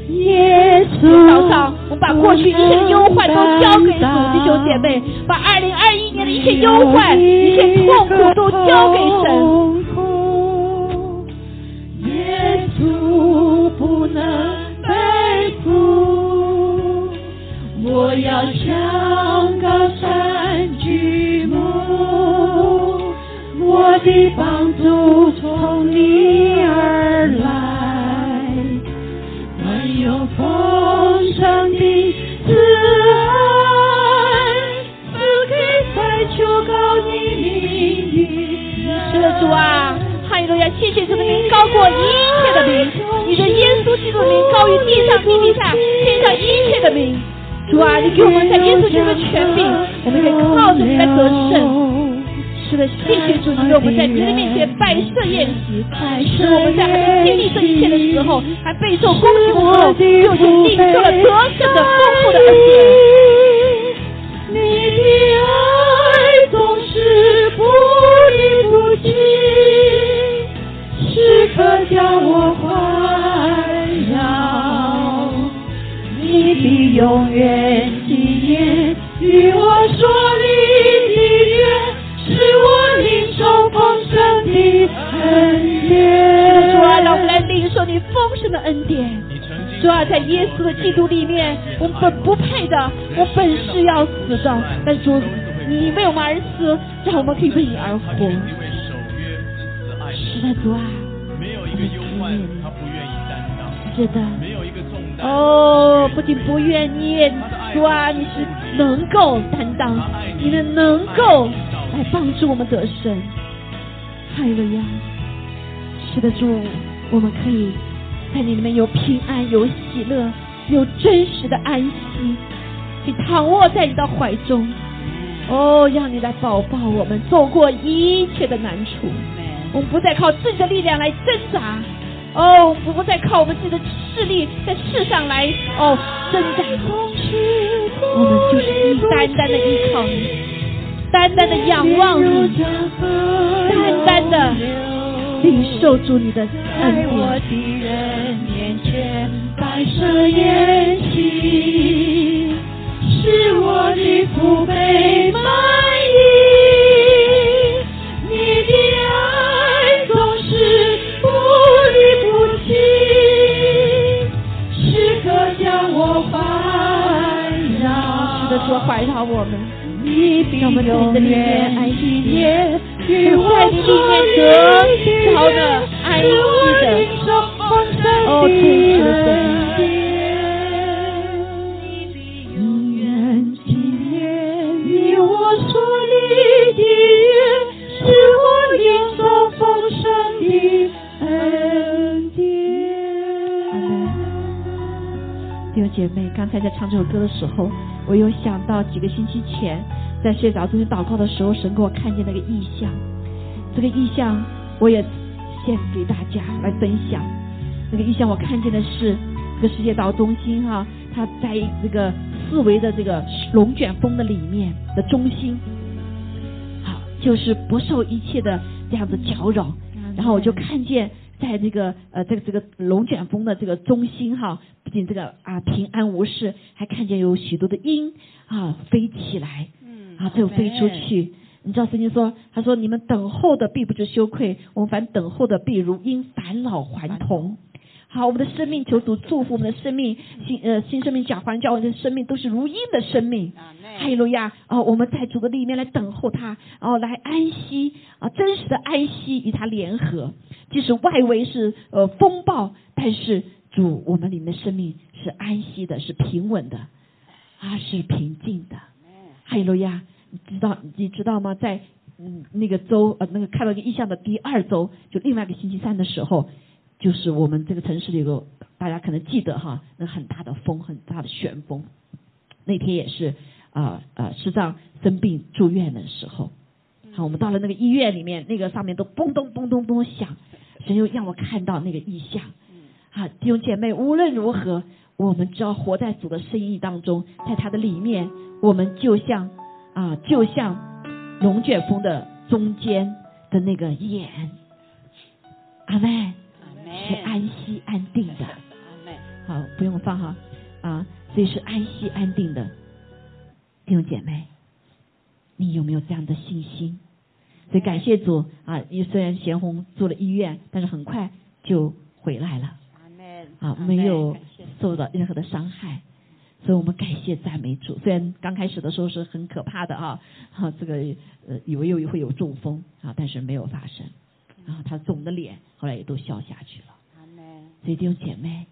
耶稣，早上我们把过去一切的忧患都交给主弟兄姐妹，把二零二一。一切忧患、一切痛苦都交给神。耶稣不能背负，我要向高山举目，我的帮助从你主啊，哈利路亚！谢谢主的名高过一切的名，你的耶稣基督的名高于地上、地底下、天上一切的名。主啊，你给我们在耶稣基督的权柄，我们可以靠着你来得胜。是的，谢谢主，因为我们在你的面前摆设宴席，使我们在还没经历这一切的时候，还备受恭喜的时候，就已经领受了得胜的丰富的恩典。你的爱时刻将我环绕。你的永远纪念与我说你的约。是我领受丰盛的恩典。主啊，让我们来领受你丰盛的恩典。主啊，在耶稣的基督里面，我们本不配的，我本是要死的。但主，你为我们而死，让我们可以为你而活。是的，主啊。他不愿意担当。是的。没有一个重担。哦，不仅不愿意，主啊，你是能够担当，你的能够。来帮助我们得胜，哈利路亚！是的，主，我们可以在你里面有平安、有喜乐、有真实的安息，你躺卧在你的怀中。哦，让你来抱抱我们，走过一切的难处。我们不再靠自己的力量来挣扎，哦，不再靠我们自己的势力在世上来哦挣扎。我们就是一单单的依靠你。单单的仰望你，单单的领受住你的恩典。我的人面前摆设宴席，是我的父辈满是的，说环绕我们。你比我们永远爱惜耶，与我在你里面得着的安息的哦，真实的神。永远纪念与我所立的约，是我应受丰盛的恩典。弟兄姐妹，刚才在唱这首歌的时候。我又想到几个星期前在睡着中心祷告的时候，神给我看见那个意象，这个意象我也献给大家来分享。那个意象我看见的是这个世界岛中心哈，它在这个四维的这个龙卷风的里面的中心，好，就是不受一切的这样子搅扰。然后我就看见。在这个呃，这个这个龙卷风的这个中心哈，不仅这个啊平安无事，还看见有许多的鹰啊飞起来，嗯，啊就飞出去。你知道圣经说，他说你们等候的必不知羞愧，我们凡等候的必如鹰返老还童。好，我们的生命求主祝福我们的生命，新呃新生命假环教我们的生命都是如鹰的生命。哈利路亚！哦，我们在主的里面来等候他，然后来安息啊，真实的安息与他联合。即使外围是呃风暴，但是主我们里面的生命是安息的，是平稳的，啊是平静的。哈利路亚！你知道你知道吗？在嗯那个周呃那个看到个意象的第二周，就另外一个星期三的时候。就是我们这个城市里有个，大家可能记得哈，那很大的风，很大的旋风。那天也是啊啊，师长生病住院的时候，好，我们到了那个医院里面，那个上面都嘣咚嘣咚嘣响，神又让我看到那个异象，啊，弟兄姐妹，无论如何，我们只要活在主的生意当中，在他的里面，我们就像啊，就像龙卷风的中间的那个眼，阿妹是安息安定的。好，不用放哈啊，所以是安息安定的。弟兄姐妹，你有没有这样的信心？所以感谢主啊！你虽然贤红住了医院，但是很快就回来了。啊，没有受到任何的伤害，所以我们感谢赞美主。虽然刚开始的时候是很可怕的啊，哈，这个呃以为又会有中风啊，但是没有发生。然后他肿的脸后来也都消下去了。所以弟兄姐妹，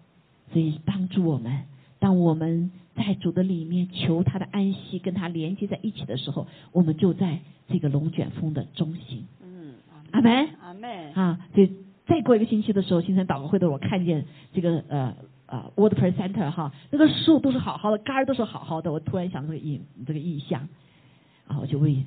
所以帮助我们，当我们在主的里面求他的安息，跟他连接在一起的时候，我们就在这个龙卷风的中心。嗯，阿门，阿门啊，所以。再过一个星期的时候，新城祷告会的时候，我看见这个呃呃 Word Presenter 哈，那个树都是好好的，杆儿都是好好的。我突然想这个意这个意象，啊，我就为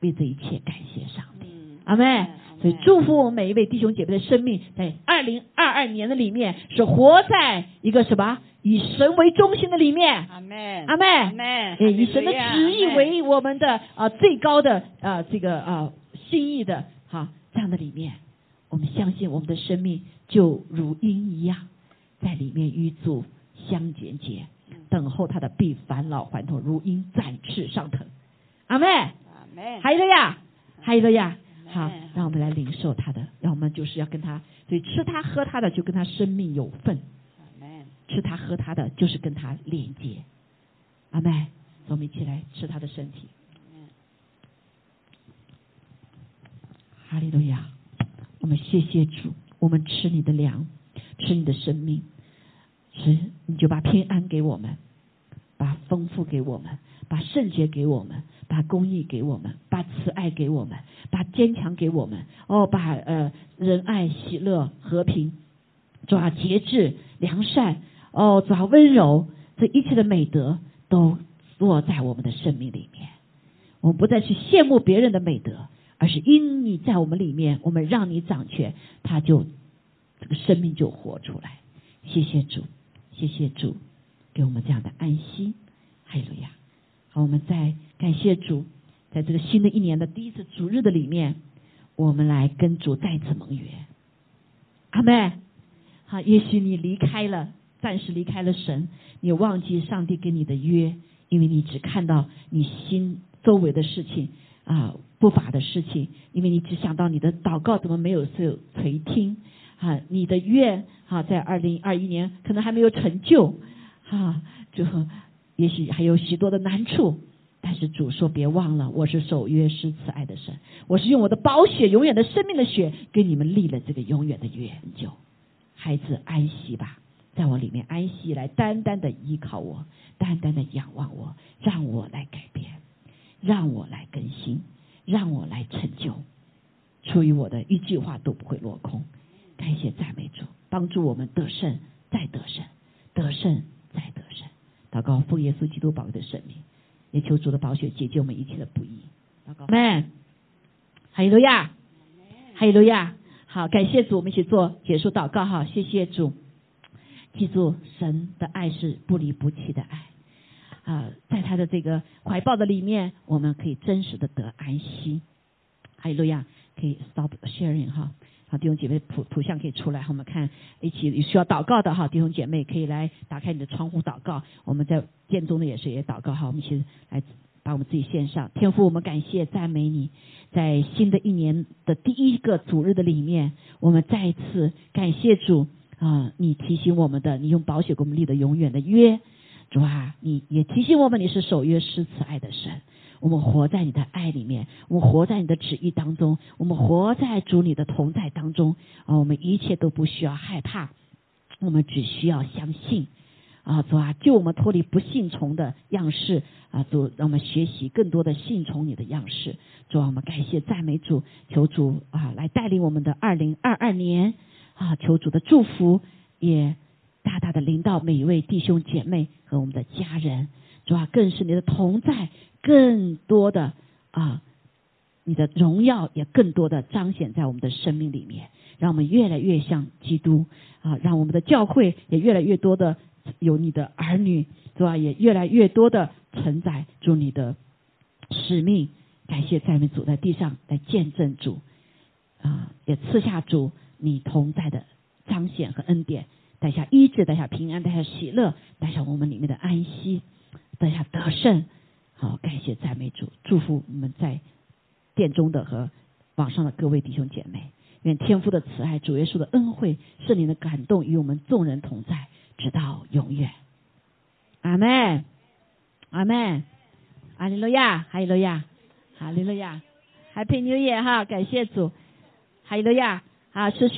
为这一切感谢上帝，阿妹。所以祝福我们每一位弟兄姐妹的生命，在二零二二年的里面是活在一个什么以神为中心的里面，阿妹，阿妹，阿妹，以神的旨意为我们的啊最高的啊这个啊心意的哈这样的里面。我们相信我们的生命就如鹰一样，在里面与主相连接，等候他的必返老还童，如鹰展翅上腾。阿妹，阿妹，还有一个呀，还有一个呀，好，让我们来领受他的，让我们就是要跟他，所以吃他喝他的就跟他生命有份。阿妹，吃他喝他的就是跟他连接。阿妹，我们一起来吃他的身体。哈利路亚。我们谢谢主，我们吃你的粮，吃你的生命，吃你就把平安给我们，把丰富给我们，把圣洁给我们，把公义给我们，把慈爱给我们，把坚强给我们。哦，把呃仁爱、喜乐、和平，抓节制、良善，哦抓温柔，这一切的美德都落在我们的生命里面。我们不再去羡慕别人的美德。而是因你在我们里面，我们让你掌权，他就这个生命就活出来。谢谢主，谢谢主，给我们这样的安息。哈利路亚！好，我们再感谢主，在这个新的一年的第一次主日的里面，我们来跟主再次盟约。阿妹，好，也许你离开了，暂时离开了神，你忘记上帝跟你的约，因为你只看到你心周围的事情啊。不法的事情，因为你只想到你的祷告怎么没有受垂听啊？你的愿啊，在二零二一年可能还没有成就啊，就也许还有许多的难处。但是主说别忘了，我是守约施慈爱的神，我是用我的宝血，永远的生命的血，给你们立了这个永远的约。就孩子安息吧，在我里面安息，来单单的依靠我，单单的仰望我，让我来改变，让我来更新。让我来成就，出于我的一句话都不会落空。感谢赞美主，帮助我们得胜再得胜，得胜再得胜。祷告奉耶稣基督宝贵的圣名，也求主的宝血解救我们一切的不易。祷告们，哈利路亚，哈利路亚。好，感谢主，我们一起做结束祷告哈。谢谢主，记住神的爱是不离不弃的爱。啊，在他的这个怀抱的里面，我们可以真实的得安息。哈利路亚，可以 stop sharing 哈。好，弟兄姐妹，图图像可以出来，我们看一起需要祷告的哈，弟兄姐妹可以来打开你的窗户祷告。我们在殿中的也是也祷告哈，我们一起来把我们自己献上。天父，我们感谢赞美你，在新的一年的第一个主日的里面，我们再次感谢主啊，你提醒我们的，你用宝血给我们立的永远的约。主啊，你也提醒我们，你是守约施慈爱的神。我们活在你的爱里面，我们活在你的旨意当中，我们活在主你的同在当中啊！我们一切都不需要害怕，我们只需要相信啊！主啊，救我们脱离不信从的样式啊！主，让我们学习更多的信从你的样式。主啊，我们感谢赞美主，求主啊来带领我们的二零二二年啊！求主的祝福也。大大的领导每一位弟兄姐妹和我们的家人，主啊，更是你的同在，更多的啊你的荣耀也更多的彰显在我们的生命里面，让我们越来越像基督啊，让我们的教会也越来越多的有你的儿女，主啊？也越来越多的承载住你的使命。感谢赞美主在地上来见证主啊，也赐下主你同在的彰显和恩典，带下医治，带下平安，带下喜乐，带下我们里面的安息，带下得胜。好，感谢赞美主，祝福我们在殿中的和网上的各位弟兄姐妹。愿天父的慈爱、主耶稣的恩惠、圣灵的感动与我们众人同在，直到永远。阿门，阿门，阿利路亚，哈利路亚。哈利路亚，Happy New Year 哈，感谢主，哈利路亚，好持续。